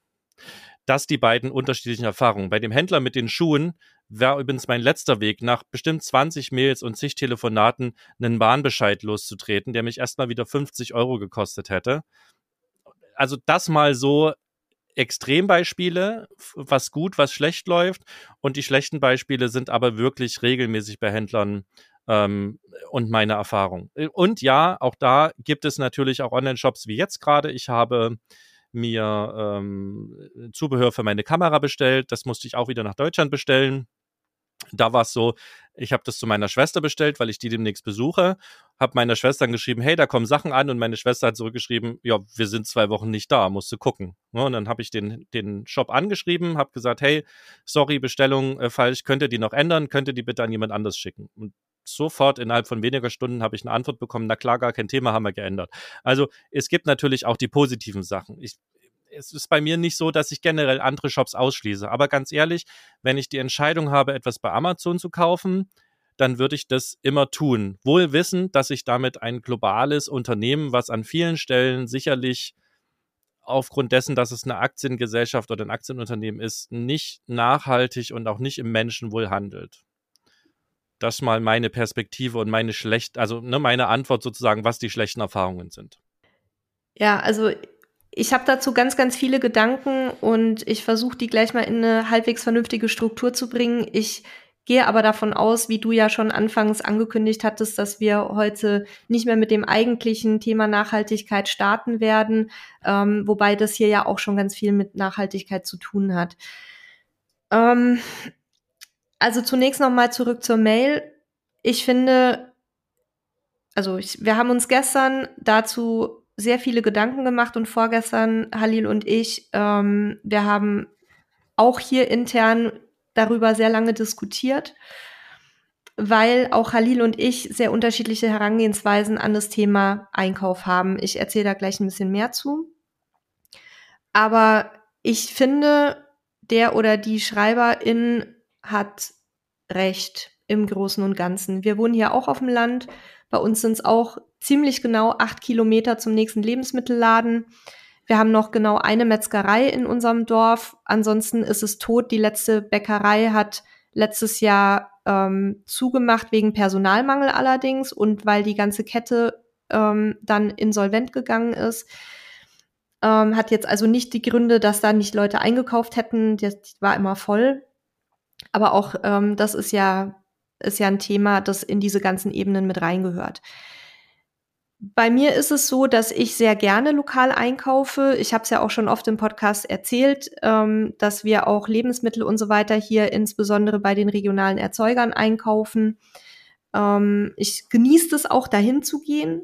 [SPEAKER 1] Das die beiden unterschiedlichen Erfahrungen. Bei dem Händler mit den Schuhen wäre übrigens mein letzter Weg, nach bestimmt 20 Mails und zig Telefonaten einen Warnbescheid loszutreten, der mich erstmal wieder 50 Euro gekostet hätte. Also das mal so Extrembeispiele, was gut, was schlecht läuft. Und die schlechten Beispiele sind aber wirklich regelmäßig bei Händlern ähm, und meine Erfahrung. Und ja, auch da gibt es natürlich auch Online-Shops wie jetzt gerade. Ich habe mir ähm, Zubehör für meine Kamera bestellt. Das musste ich auch wieder nach Deutschland bestellen da war es so, ich habe das zu meiner Schwester bestellt, weil ich die demnächst besuche, habe meiner Schwester geschrieben, hey, da kommen Sachen an und meine Schwester hat zurückgeschrieben, ja, wir sind zwei Wochen nicht da, musst du gucken. Ja, und dann habe ich den, den Shop angeschrieben, habe gesagt, hey, sorry, Bestellung äh, falsch, könnt ihr die noch ändern, könnt ihr die bitte an jemand anders schicken. Und sofort innerhalb von weniger Stunden habe ich eine Antwort bekommen, na klar, gar kein Thema, haben wir geändert. Also es gibt natürlich auch die positiven Sachen. Ich, es ist bei mir nicht so, dass ich generell andere Shops ausschließe. Aber ganz ehrlich, wenn ich die Entscheidung habe, etwas bei Amazon zu kaufen, dann würde ich das immer tun. Wohl wissen, dass ich damit ein globales Unternehmen, was an vielen Stellen sicherlich aufgrund dessen, dass es eine Aktiengesellschaft oder ein Aktienunternehmen ist, nicht nachhaltig und auch nicht im Menschenwohl handelt. Das mal meine Perspektive und meine schlecht, also ne, meine Antwort sozusagen, was die schlechten Erfahrungen sind.
[SPEAKER 2] Ja, also ich habe dazu ganz, ganz viele Gedanken und ich versuche die gleich mal in eine halbwegs vernünftige Struktur zu bringen. Ich gehe aber davon aus, wie du ja schon anfangs angekündigt hattest, dass wir heute nicht mehr mit dem eigentlichen Thema Nachhaltigkeit starten werden, ähm, wobei das hier ja auch schon ganz viel mit Nachhaltigkeit zu tun hat. Ähm, also zunächst noch mal zurück zur Mail. Ich finde, also ich, wir haben uns gestern dazu sehr viele Gedanken gemacht und vorgestern Halil und ich, ähm, wir haben auch hier intern darüber sehr lange diskutiert, weil auch Halil und ich sehr unterschiedliche Herangehensweisen an das Thema Einkauf haben. Ich erzähle da gleich ein bisschen mehr zu. Aber ich finde, der oder die Schreiberin hat recht im Großen und Ganzen. Wir wohnen hier auch auf dem Land. Bei uns sind es auch ziemlich genau acht Kilometer zum nächsten Lebensmittelladen. Wir haben noch genau eine Metzgerei in unserem Dorf. Ansonsten ist es tot. Die letzte Bäckerei hat letztes Jahr ähm, zugemacht wegen Personalmangel allerdings und weil die ganze Kette ähm, dann insolvent gegangen ist. Ähm, hat jetzt also nicht die Gründe, dass da nicht Leute eingekauft hätten. Die war immer voll. Aber auch ähm, das ist ja, ist ja ein Thema, das in diese ganzen Ebenen mit reingehört. Bei mir ist es so, dass ich sehr gerne lokal einkaufe. Ich habe es ja auch schon oft im Podcast erzählt, ähm, dass wir auch Lebensmittel und so weiter hier insbesondere bei den regionalen Erzeugern einkaufen. Ähm, ich genieße es auch, dahin zu gehen.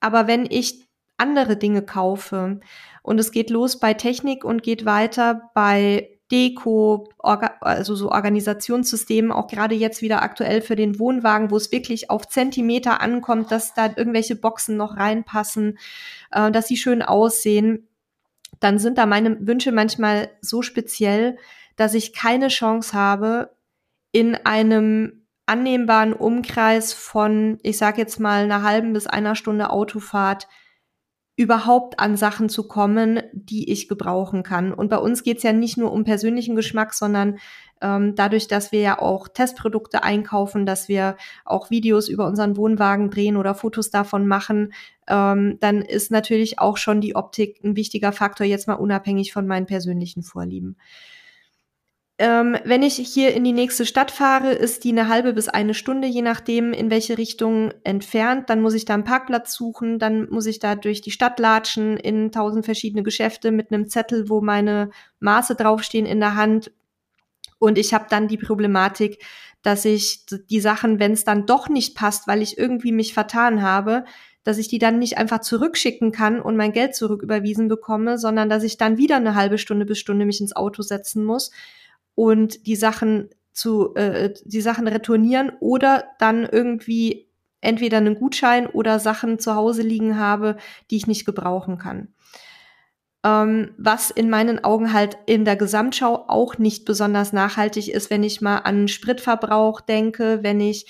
[SPEAKER 2] Aber wenn ich andere Dinge kaufe und es geht los bei Technik und geht weiter bei Deko, also so Organisationssystemen, auch gerade jetzt wieder aktuell für den Wohnwagen, wo es wirklich auf Zentimeter ankommt, dass da irgendwelche Boxen noch reinpassen, äh, dass sie schön aussehen, dann sind da meine Wünsche manchmal so speziell, dass ich keine Chance habe, in einem annehmbaren Umkreis von, ich sage jetzt mal, einer halben bis einer Stunde Autofahrt überhaupt an Sachen zu kommen, die ich gebrauchen kann. Und bei uns geht's ja nicht nur um persönlichen Geschmack, sondern ähm, dadurch, dass wir ja auch Testprodukte einkaufen, dass wir auch Videos über unseren Wohnwagen drehen oder Fotos davon machen, ähm, dann ist natürlich auch schon die Optik ein wichtiger Faktor, jetzt mal unabhängig von meinen persönlichen Vorlieben. Ähm, wenn ich hier in die nächste Stadt fahre, ist die eine halbe bis eine Stunde, je nachdem, in welche Richtung entfernt. Dann muss ich da einen Parkplatz suchen, dann muss ich da durch die Stadt latschen, in tausend verschiedene Geschäfte mit einem Zettel, wo meine Maße draufstehen in der Hand. Und ich habe dann die Problematik, dass ich die Sachen, wenn es dann doch nicht passt, weil ich irgendwie mich vertan habe, dass ich die dann nicht einfach zurückschicken kann und mein Geld zurücküberwiesen bekomme, sondern dass ich dann wieder eine halbe Stunde bis Stunde mich ins Auto setzen muss und die Sachen zu, äh, die Sachen retournieren oder dann irgendwie entweder einen Gutschein oder Sachen zu Hause liegen habe, die ich nicht gebrauchen kann. Ähm, was in meinen Augen halt in der Gesamtschau auch nicht besonders nachhaltig ist, wenn ich mal an Spritverbrauch denke, wenn ich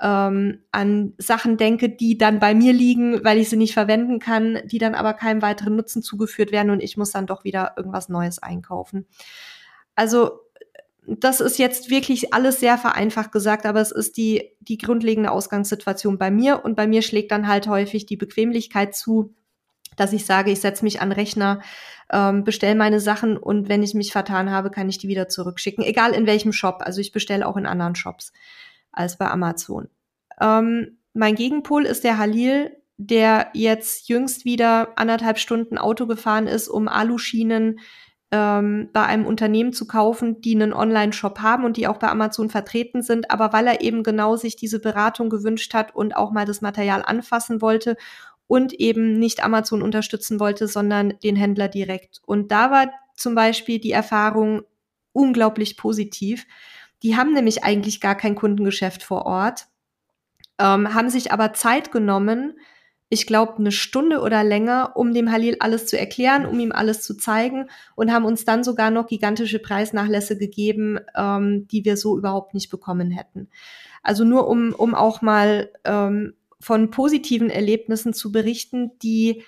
[SPEAKER 2] ähm, an Sachen denke, die dann bei mir liegen, weil ich sie nicht verwenden kann, die dann aber keinem weiteren Nutzen zugeführt werden und ich muss dann doch wieder irgendwas Neues einkaufen. Also das ist jetzt wirklich alles sehr vereinfacht gesagt, aber es ist die, die grundlegende Ausgangssituation bei mir und bei mir schlägt dann halt häufig die Bequemlichkeit zu, dass ich sage, ich setze mich an Rechner, ähm, bestelle meine Sachen und wenn ich mich vertan habe, kann ich die wieder zurückschicken, egal in welchem Shop. Also ich bestelle auch in anderen Shops als bei Amazon. Ähm, mein Gegenpol ist der Halil, der jetzt jüngst wieder anderthalb Stunden Auto gefahren ist, um Aluschienen ähm, bei einem Unternehmen zu kaufen, die einen Online-Shop haben und die auch bei Amazon vertreten sind, aber weil er eben genau sich diese Beratung gewünscht hat und auch mal das Material anfassen wollte und eben nicht Amazon unterstützen wollte, sondern den Händler direkt. Und da war zum Beispiel die Erfahrung unglaublich positiv. Die haben nämlich eigentlich gar kein Kundengeschäft vor Ort, ähm, haben sich aber Zeit genommen, ich glaube, eine Stunde oder länger, um dem Halil alles zu erklären, um ihm alles zu zeigen und haben uns dann sogar noch gigantische Preisnachlässe gegeben, ähm, die wir so überhaupt nicht bekommen hätten. Also nur um, um auch mal ähm, von positiven Erlebnissen zu berichten, die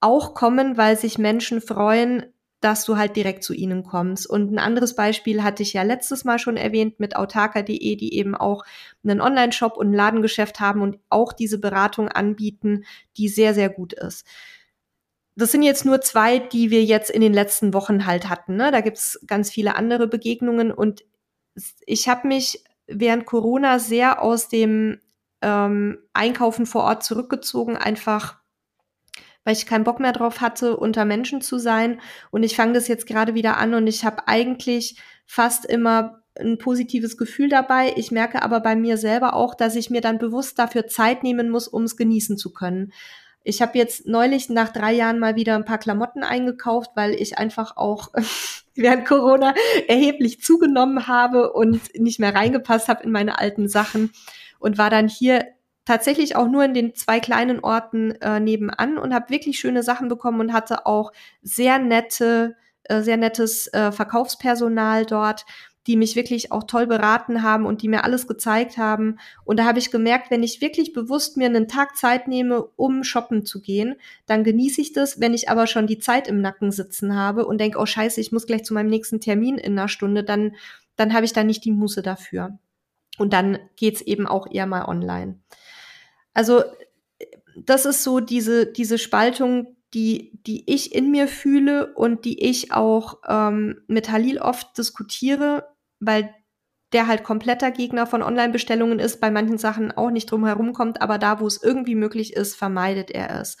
[SPEAKER 2] auch kommen, weil sich Menschen freuen, dass du halt direkt zu ihnen kommst. Und ein anderes Beispiel hatte ich ja letztes Mal schon erwähnt mit autarka.de, die eben auch einen Online-Shop und ein Ladengeschäft haben und auch diese Beratung anbieten, die sehr, sehr gut ist. Das sind jetzt nur zwei, die wir jetzt in den letzten Wochen halt hatten. Ne? Da gibt's ganz viele andere Begegnungen und ich habe mich während Corona sehr aus dem ähm, Einkaufen vor Ort zurückgezogen, einfach weil ich keinen Bock mehr drauf hatte, unter Menschen zu sein. Und ich fange das jetzt gerade wieder an und ich habe eigentlich fast immer ein positives Gefühl dabei. Ich merke aber bei mir selber auch, dass ich mir dann bewusst dafür Zeit nehmen muss, um es genießen zu können. Ich habe jetzt neulich nach drei Jahren mal wieder ein paar Klamotten eingekauft, weil ich einfach auch [LAUGHS] während Corona erheblich zugenommen habe und nicht mehr reingepasst habe in meine alten Sachen und war dann hier tatsächlich auch nur in den zwei kleinen Orten äh, nebenan und habe wirklich schöne Sachen bekommen und hatte auch sehr nette, äh, sehr nettes äh, Verkaufspersonal dort, die mich wirklich auch toll beraten haben und die mir alles gezeigt haben. Und da habe ich gemerkt, wenn ich wirklich bewusst mir einen Tag Zeit nehme, um shoppen zu gehen, dann genieße ich das. Wenn ich aber schon die Zeit im Nacken sitzen habe und denke, oh scheiße, ich muss gleich zu meinem nächsten Termin in einer Stunde, dann, dann habe ich da nicht die Muße dafür. Und dann geht's eben auch eher mal online. Also das ist so diese, diese Spaltung, die, die ich in mir fühle und die ich auch ähm, mit Halil oft diskutiere, weil der halt kompletter Gegner von Online-Bestellungen ist, bei manchen Sachen auch nicht drum herum kommt, aber da, wo es irgendwie möglich ist, vermeidet er es.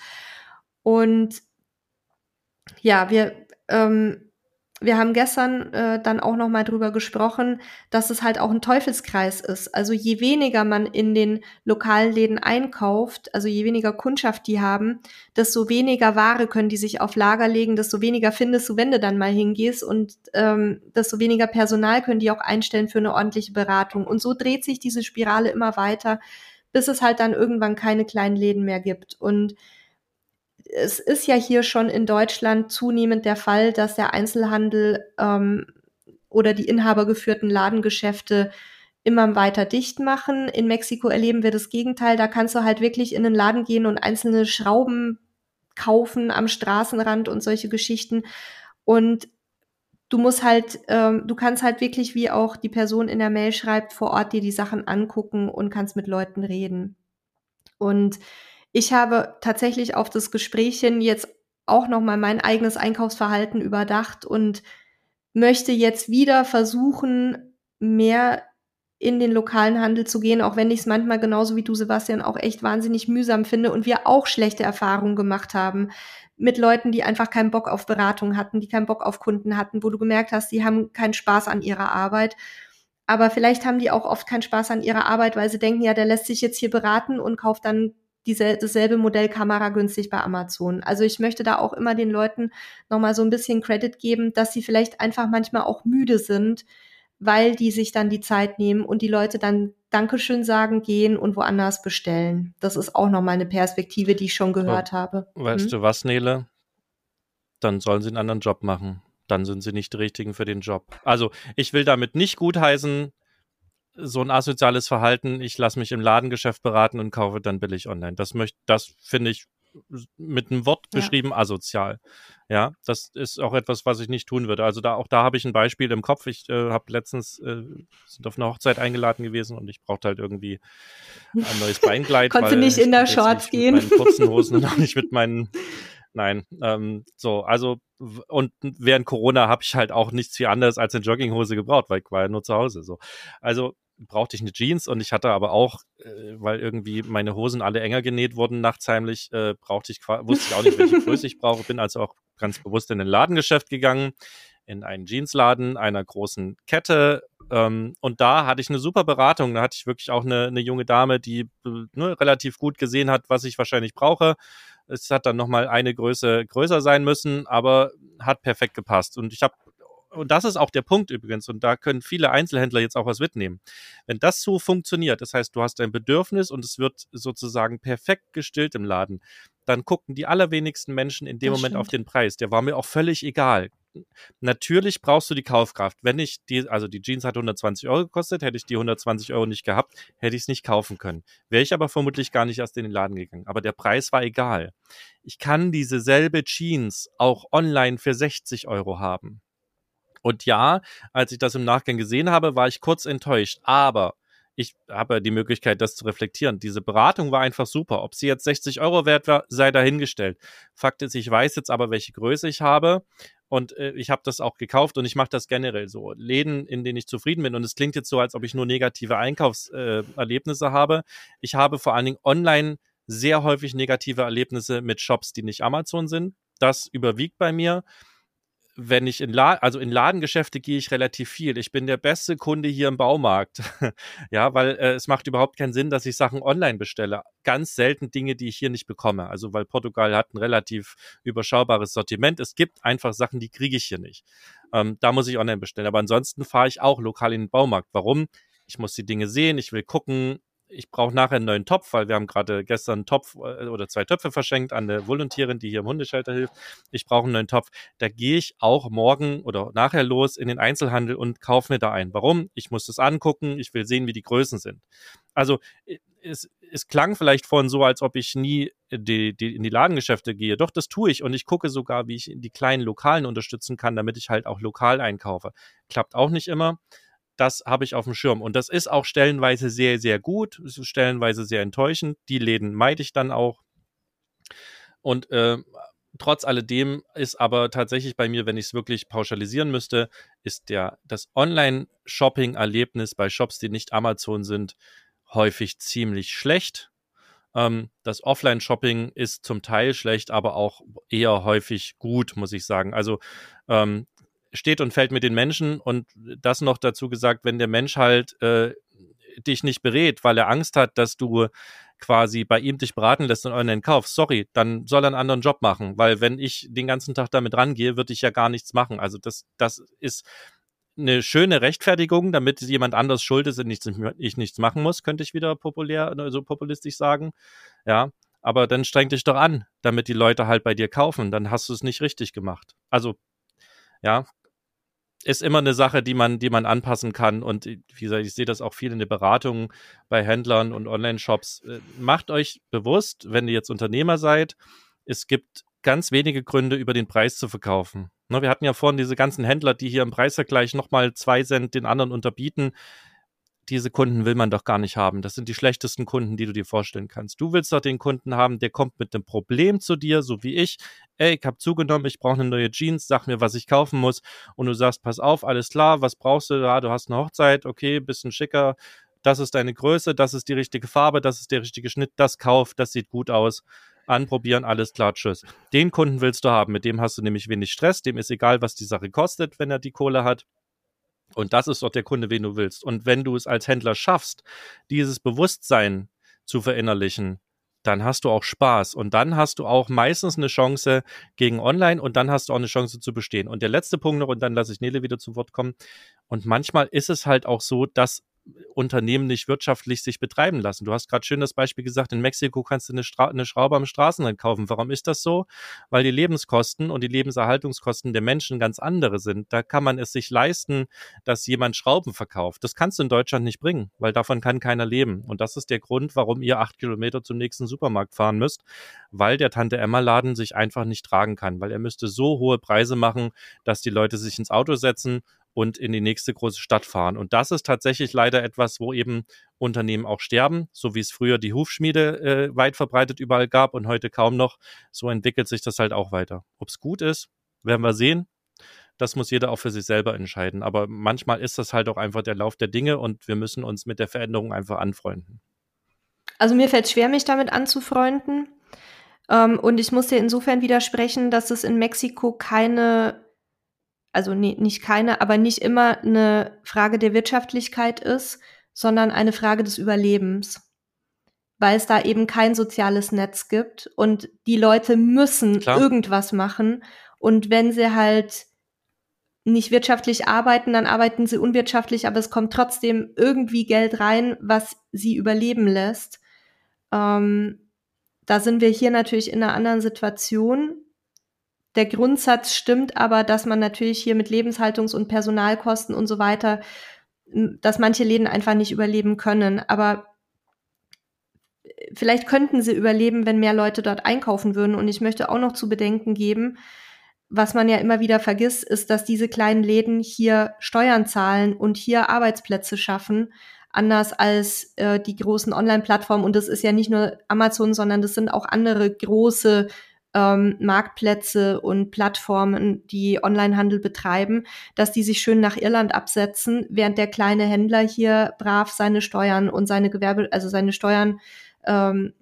[SPEAKER 2] Und ja, wir ähm, wir haben gestern äh, dann auch noch mal drüber gesprochen, dass es halt auch ein Teufelskreis ist. Also je weniger man in den lokalen Läden einkauft, also je weniger Kundschaft die haben, desto weniger Ware können die sich auf Lager legen, desto weniger findest du, wenn du dann mal hingehst und ähm, desto weniger Personal können die auch einstellen für eine ordentliche Beratung. Und so dreht sich diese Spirale immer weiter, bis es halt dann irgendwann keine kleinen Läden mehr gibt. Und es ist ja hier schon in Deutschland zunehmend der Fall, dass der Einzelhandel ähm, oder die inhabergeführten Ladengeschäfte immer weiter dicht machen. In Mexiko erleben wir das Gegenteil. Da kannst du halt wirklich in den Laden gehen und einzelne Schrauben kaufen am Straßenrand und solche Geschichten. Und du musst halt, ähm, du kannst halt wirklich, wie auch die Person in der Mail schreibt, vor Ort dir die Sachen angucken und kannst mit Leuten reden. Und ich habe tatsächlich auf das Gespräch hin jetzt auch noch mal mein eigenes Einkaufsverhalten überdacht und möchte jetzt wieder versuchen, mehr in den lokalen Handel zu gehen, auch wenn ich es manchmal genauso wie du, Sebastian, auch echt wahnsinnig mühsam finde und wir auch schlechte Erfahrungen gemacht haben mit Leuten, die einfach keinen Bock auf Beratung hatten, die keinen Bock auf Kunden hatten, wo du gemerkt hast, die haben keinen Spaß an ihrer Arbeit. Aber vielleicht haben die auch oft keinen Spaß an ihrer Arbeit, weil sie denken, ja, der lässt sich jetzt hier beraten und kauft dann diese, dasselbe Modell Kamera günstig bei Amazon. Also ich möchte da auch immer den Leuten nochmal so ein bisschen Credit geben, dass sie vielleicht einfach manchmal auch müde sind, weil die sich dann die Zeit nehmen und die Leute dann Dankeschön sagen, gehen und woanders bestellen. Das ist auch nochmal eine Perspektive, die ich schon gehört habe.
[SPEAKER 1] Weißt hm? du was, Nele? Dann sollen sie einen anderen Job machen. Dann sind sie nicht die richtigen für den Job. Also ich will damit nicht gutheißen, so ein asoziales Verhalten, ich lasse mich im Ladengeschäft beraten und kaufe dann billig online. Das möchte, das finde ich mit einem Wort ja. beschrieben asozial. Ja, das ist auch etwas, was ich nicht tun würde. Also da auch da habe ich ein Beispiel im Kopf. Ich äh, habe letztens äh, sind auf eine Hochzeit eingeladen gewesen und ich brauchte halt irgendwie ein neues Beinkleid. [LAUGHS]
[SPEAKER 2] Konntest du nicht in der Shorts gehen?
[SPEAKER 1] Mit meinen kurzen Hosen [LAUGHS] und auch nicht mit meinen Nein, ähm, so, also und während Corona habe ich halt auch nichts viel anderes als eine Jogginghose gebraucht, weil ich war ja nur zu Hause. So, also brauchte ich eine Jeans und ich hatte aber auch, äh, weil irgendwie meine Hosen alle enger genäht wurden nachts heimlich, äh, brauchte ich wusste ich auch nicht, welche [LAUGHS] Größe ich brauche, bin also auch ganz bewusst in ein Ladengeschäft gegangen, in einen Jeansladen einer großen Kette ähm, und da hatte ich eine super Beratung, da hatte ich wirklich auch eine, eine junge Dame, die äh, ne, relativ gut gesehen hat, was ich wahrscheinlich brauche. Es hat dann nochmal eine Größe größer sein müssen, aber hat perfekt gepasst. Und ich habe und das ist auch der Punkt übrigens, und da können viele Einzelhändler jetzt auch was mitnehmen. Wenn das so funktioniert, das heißt, du hast ein Bedürfnis und es wird sozusagen perfekt gestillt im Laden, dann gucken die allerwenigsten Menschen in dem das Moment stimmt. auf den Preis. Der war mir auch völlig egal. Natürlich brauchst du die Kaufkraft. Wenn ich die, also die Jeans hat 120 Euro gekostet, hätte ich die 120 Euro nicht gehabt, hätte ich es nicht kaufen können. Wäre ich aber vermutlich gar nicht erst in den Laden gegangen. Aber der Preis war egal. Ich kann diese selbe Jeans auch online für 60 Euro haben. Und ja, als ich das im Nachgang gesehen habe, war ich kurz enttäuscht. Aber ich habe die Möglichkeit, das zu reflektieren. Diese Beratung war einfach super. Ob sie jetzt 60 Euro wert war, sei dahingestellt. Fakt ist, ich weiß jetzt aber, welche Größe ich habe. Und äh, ich habe das auch gekauft und ich mache das generell so. Läden, in denen ich zufrieden bin. Und es klingt jetzt so, als ob ich nur negative Einkaufserlebnisse äh, habe. Ich habe vor allen Dingen online sehr häufig negative Erlebnisse mit Shops, die nicht Amazon sind. Das überwiegt bei mir wenn ich in Laden, also in Ladengeschäfte gehe ich relativ viel. Ich bin der beste Kunde hier im Baumarkt. [LAUGHS] ja, weil äh, es macht überhaupt keinen Sinn, dass ich Sachen online bestelle. Ganz selten Dinge, die ich hier nicht bekomme. Also weil Portugal hat ein relativ überschaubares Sortiment. Es gibt einfach Sachen, die kriege ich hier nicht. Ähm, da muss ich online bestellen. Aber ansonsten fahre ich auch lokal in den Baumarkt. Warum? Ich muss die Dinge sehen, ich will gucken, ich brauche nachher einen neuen Topf, weil wir haben gerade gestern einen Topf äh, oder zwei Töpfe verschenkt an eine Volontierin, die hier im Hundeschalter hilft. Ich brauche einen neuen Topf. Da gehe ich auch morgen oder nachher los in den Einzelhandel und kaufe mir da ein. Warum? Ich muss das angucken, ich will sehen, wie die Größen sind. Also es, es klang vielleicht vorhin so, als ob ich nie die, die, in die Ladengeschäfte gehe. Doch, das tue ich und ich gucke sogar, wie ich die kleinen Lokalen unterstützen kann, damit ich halt auch lokal einkaufe. Klappt auch nicht immer das habe ich auf dem Schirm. Und das ist auch stellenweise sehr, sehr gut, stellenweise sehr enttäuschend. Die Läden meide ich dann auch. Und äh, trotz alledem ist aber tatsächlich bei mir, wenn ich es wirklich pauschalisieren müsste, ist der, das Online-Shopping-Erlebnis bei Shops, die nicht Amazon sind, häufig ziemlich schlecht. Ähm, das Offline-Shopping ist zum Teil schlecht, aber auch eher häufig gut, muss ich sagen. Also ähm, steht und fällt mit den Menschen und das noch dazu gesagt, wenn der Mensch halt äh, dich nicht berät, weil er Angst hat, dass du quasi bei ihm dich beraten lässt und online kaufst, sorry, dann soll er einen anderen Job machen, weil wenn ich den ganzen Tag damit rangehe, würde ich ja gar nichts machen. Also das, das ist eine schöne Rechtfertigung, damit jemand anders schuld ist und nichts, ich nichts machen muss, könnte ich wieder populär, so populistisch sagen. Ja, aber dann streng dich doch an, damit die Leute halt bei dir kaufen, dann hast du es nicht richtig gemacht. Also, ja, ist immer eine Sache, die man, die man anpassen kann. Und wie gesagt, ich sehe das auch viel in der Beratung bei Händlern und Online-Shops. Äh, macht euch bewusst, wenn ihr jetzt Unternehmer seid, es gibt ganz wenige Gründe, über den Preis zu verkaufen. Ne, wir hatten ja vorhin diese ganzen Händler, die hier im Preisvergleich nochmal zwei Cent den anderen unterbieten diese Kunden will man doch gar nicht haben. Das sind die schlechtesten Kunden, die du dir vorstellen kannst. Du willst doch den Kunden haben, der kommt mit einem Problem zu dir, so wie ich. Ey, ich habe zugenommen, ich brauche eine neue Jeans, sag mir, was ich kaufen muss. Und du sagst, pass auf, alles klar, was brauchst du da? Du hast eine Hochzeit, okay, bisschen schicker. Das ist deine Größe, das ist die richtige Farbe, das ist der richtige Schnitt, das kauf, das sieht gut aus. Anprobieren, alles klar, tschüss. Den Kunden willst du haben, mit dem hast du nämlich wenig Stress, dem ist egal, was die Sache kostet, wenn er die Kohle hat. Und das ist doch der Kunde, wen du willst. Und wenn du es als Händler schaffst, dieses Bewusstsein zu verinnerlichen, dann hast du auch Spaß und dann hast du auch meistens eine Chance gegen Online und dann hast du auch eine Chance zu bestehen. Und der letzte Punkt noch, und dann lasse ich Nele wieder zu Wort kommen. Und manchmal ist es halt auch so, dass Unternehmen nicht wirtschaftlich sich betreiben lassen. Du hast gerade schön das Beispiel gesagt, in Mexiko kannst du eine, Stra eine Schraube am Straßenrand kaufen. Warum ist das so? Weil die Lebenskosten und die Lebenserhaltungskosten der Menschen ganz andere sind. Da kann man es sich leisten, dass jemand Schrauben verkauft. Das kannst du in Deutschland nicht bringen, weil davon kann keiner leben. Und das ist der Grund, warum ihr acht Kilometer zum nächsten Supermarkt fahren müsst, weil der Tante Emma Laden sich einfach nicht tragen kann, weil er müsste so hohe Preise machen, dass die Leute sich ins Auto setzen und in die nächste große Stadt fahren. Und das ist tatsächlich leider etwas, wo eben Unternehmen auch sterben, so wie es früher die Hufschmiede äh, weit verbreitet überall gab und heute kaum noch. So entwickelt sich das halt auch weiter. Ob es gut ist, werden wir sehen. Das muss jeder auch für sich selber entscheiden. Aber manchmal ist das halt auch einfach der Lauf der Dinge und wir müssen uns mit der Veränderung einfach anfreunden.
[SPEAKER 2] Also mir fällt schwer, mich damit anzufreunden. Ähm, und ich muss dir insofern widersprechen, dass es in Mexiko keine also nee, nicht keine, aber nicht immer eine Frage der Wirtschaftlichkeit ist, sondern eine Frage des Überlebens. Weil es da eben kein soziales Netz gibt und die Leute müssen Klar. irgendwas machen. Und wenn sie halt nicht wirtschaftlich arbeiten, dann arbeiten sie unwirtschaftlich, aber es kommt trotzdem irgendwie Geld rein, was sie überleben lässt. Ähm, da sind wir hier natürlich in einer anderen Situation der Grundsatz stimmt aber, dass man natürlich hier mit Lebenshaltungs- und Personalkosten und so weiter, dass manche Läden einfach nicht überleben können. Aber vielleicht könnten sie überleben, wenn mehr Leute dort einkaufen würden. Und ich möchte auch noch zu bedenken geben, was man ja immer wieder vergisst, ist, dass diese kleinen Läden hier Steuern zahlen und hier Arbeitsplätze schaffen, anders als äh, die großen Online-Plattformen. Und das ist ja nicht nur Amazon, sondern das sind auch andere große ähm, Marktplätze und Plattformen, die Onlinehandel betreiben, dass die sich schön nach Irland absetzen, während der kleine Händler hier brav seine Steuern und seine Gewerbe, also seine Steuern, ähm,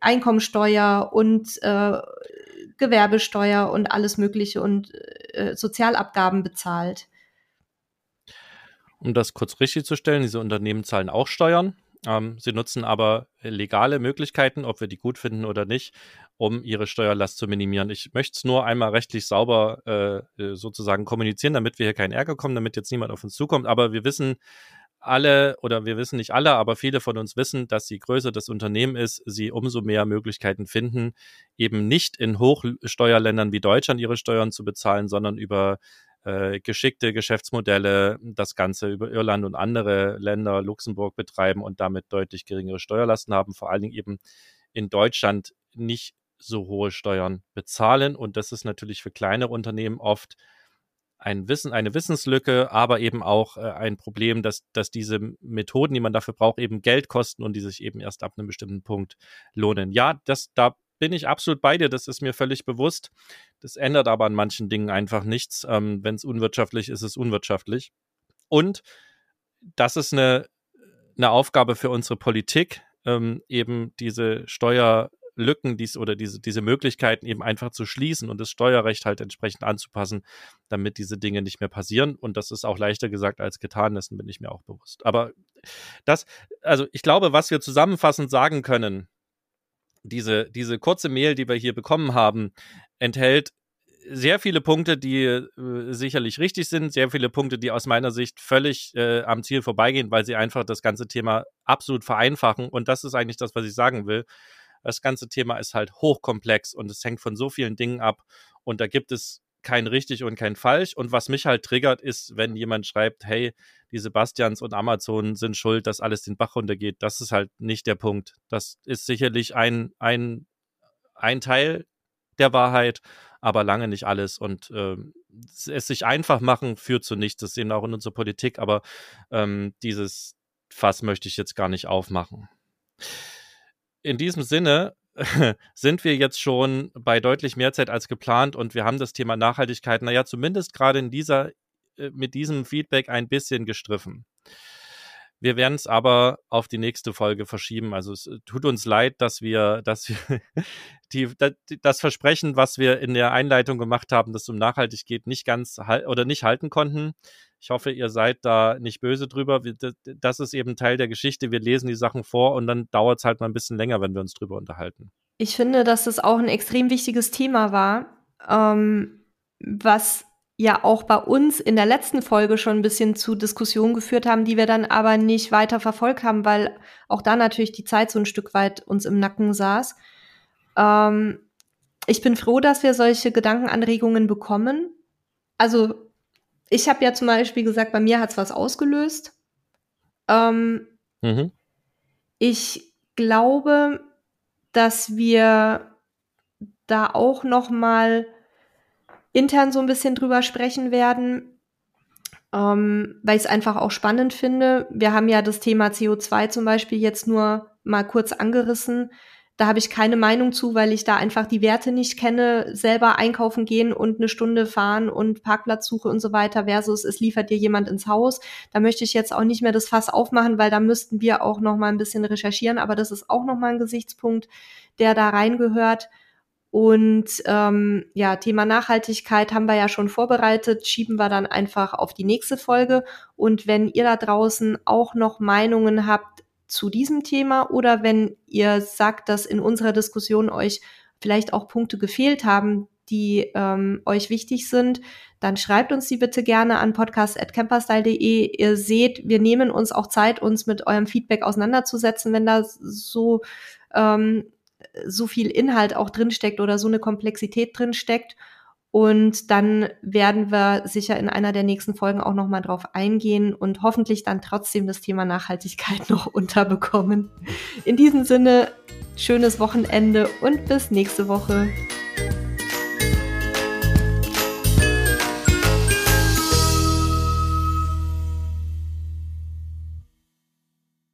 [SPEAKER 2] Einkommensteuer und äh, Gewerbesteuer und alles Mögliche und äh, Sozialabgaben bezahlt.
[SPEAKER 1] Um das kurz richtig zu stellen, diese Unternehmen zahlen auch Steuern. Ähm, sie nutzen aber legale Möglichkeiten, ob wir die gut finden oder nicht, um ihre Steuerlast zu minimieren. Ich möchte es nur einmal rechtlich sauber äh, äh, sozusagen kommunizieren, damit wir hier keinen Ärger kommen, damit jetzt niemand auf uns zukommt. Aber wir wissen alle, oder wir wissen nicht alle, aber viele von uns wissen, dass je größer das Unternehmen ist, sie umso mehr Möglichkeiten finden, eben nicht in Hochsteuerländern wie Deutschland ihre Steuern zu bezahlen, sondern über äh, geschickte Geschäftsmodelle das Ganze über Irland und andere Länder, Luxemburg betreiben und damit deutlich geringere Steuerlasten haben, vor allen Dingen eben in Deutschland nicht so hohe Steuern bezahlen. Und das ist natürlich für kleinere Unternehmen oft ein Wissen, eine Wissenslücke, aber eben auch äh, ein Problem, dass, dass diese Methoden, die man dafür braucht, eben Geld kosten und die sich eben erst ab einem bestimmten Punkt lohnen. Ja, das, da bin ich absolut bei dir, das ist mir völlig bewusst. Das ändert aber an manchen Dingen einfach nichts. Ähm, Wenn es unwirtschaftlich ist, ist es unwirtschaftlich. Und das ist eine, eine Aufgabe für unsere Politik, ähm, eben diese Steuerlücken dies, oder diese, diese Möglichkeiten eben einfach zu schließen und das Steuerrecht halt entsprechend anzupassen, damit diese Dinge nicht mehr passieren. Und das ist auch leichter gesagt als getan, dessen bin ich mir auch bewusst. Aber das, also ich glaube, was wir zusammenfassend sagen können, diese, diese kurze Mail, die wir hier bekommen haben, enthält sehr viele Punkte, die äh, sicherlich richtig sind, sehr viele Punkte, die aus meiner Sicht völlig äh, am Ziel vorbeigehen, weil sie einfach das ganze Thema absolut vereinfachen. Und das ist eigentlich das, was ich sagen will. Das ganze Thema ist halt hochkomplex und es hängt von so vielen Dingen ab. Und da gibt es kein richtig und kein falsch. Und was mich halt triggert, ist, wenn jemand schreibt, hey, die Sebastians und Amazon sind schuld, dass alles den Bach runtergeht. Das ist halt nicht der Punkt. Das ist sicherlich ein, ein, ein Teil der Wahrheit, aber lange nicht alles. Und äh, es sich einfach machen führt zu nichts. Das sehen wir auch in unserer Politik, aber ähm, dieses Fass möchte ich jetzt gar nicht aufmachen. In diesem Sinne [LAUGHS] sind wir jetzt schon bei deutlich mehr Zeit als geplant und wir haben das Thema Nachhaltigkeit, naja, zumindest gerade in dieser, äh, mit diesem Feedback ein bisschen gestriffen. Wir werden es aber auf die nächste Folge verschieben. Also es äh, tut uns leid, dass wir, dass wir [LAUGHS] die, das Versprechen, was wir in der Einleitung gemacht haben, dass es um nachhaltig geht, nicht ganz oder nicht halten konnten. Ich hoffe, ihr seid da nicht böse drüber. Das ist eben Teil der Geschichte. Wir lesen die Sachen vor und dann dauert es halt mal ein bisschen länger, wenn wir uns drüber unterhalten.
[SPEAKER 2] Ich finde, dass das auch ein extrem wichtiges Thema war, ähm, was ja auch bei uns in der letzten Folge schon ein bisschen zu Diskussionen geführt haben, die wir dann aber nicht weiter verfolgt haben, weil auch da natürlich die Zeit so ein Stück weit uns im Nacken saß. Ähm, ich bin froh, dass wir solche Gedankenanregungen bekommen. Also ich habe ja zum Beispiel gesagt, bei mir hat es was ausgelöst. Ähm, mhm. Ich glaube, dass wir da auch noch mal intern so ein bisschen drüber sprechen werden, ähm, weil ich es einfach auch spannend finde. Wir haben ja das Thema CO2 zum Beispiel jetzt nur mal kurz angerissen. Da habe ich keine Meinung zu, weil ich da einfach die Werte nicht kenne, selber einkaufen gehen und eine Stunde fahren und Parkplatzsuche und so weiter versus es liefert dir jemand ins Haus. Da möchte ich jetzt auch nicht mehr das Fass aufmachen, weil da müssten wir auch noch mal ein bisschen recherchieren, aber das ist auch noch mal ein Gesichtspunkt, der da reingehört. Und ähm, ja, Thema Nachhaltigkeit haben wir ja schon vorbereitet, schieben wir dann einfach auf die nächste Folge. Und wenn ihr da draußen auch noch Meinungen habt zu diesem Thema oder wenn ihr sagt, dass in unserer Diskussion euch vielleicht auch Punkte gefehlt haben, die ähm, euch wichtig sind, dann schreibt uns die bitte gerne an podcast.camperstyle.de. Ihr seht, wir nehmen uns auch Zeit, uns mit eurem Feedback auseinanderzusetzen, wenn da so ähm, so viel Inhalt auch drinsteckt oder so eine Komplexität drinsteckt. Und dann werden wir sicher in einer der nächsten Folgen auch nochmal drauf eingehen und hoffentlich dann trotzdem das Thema Nachhaltigkeit [LAUGHS] noch unterbekommen. In diesem Sinne, schönes Wochenende und bis nächste Woche.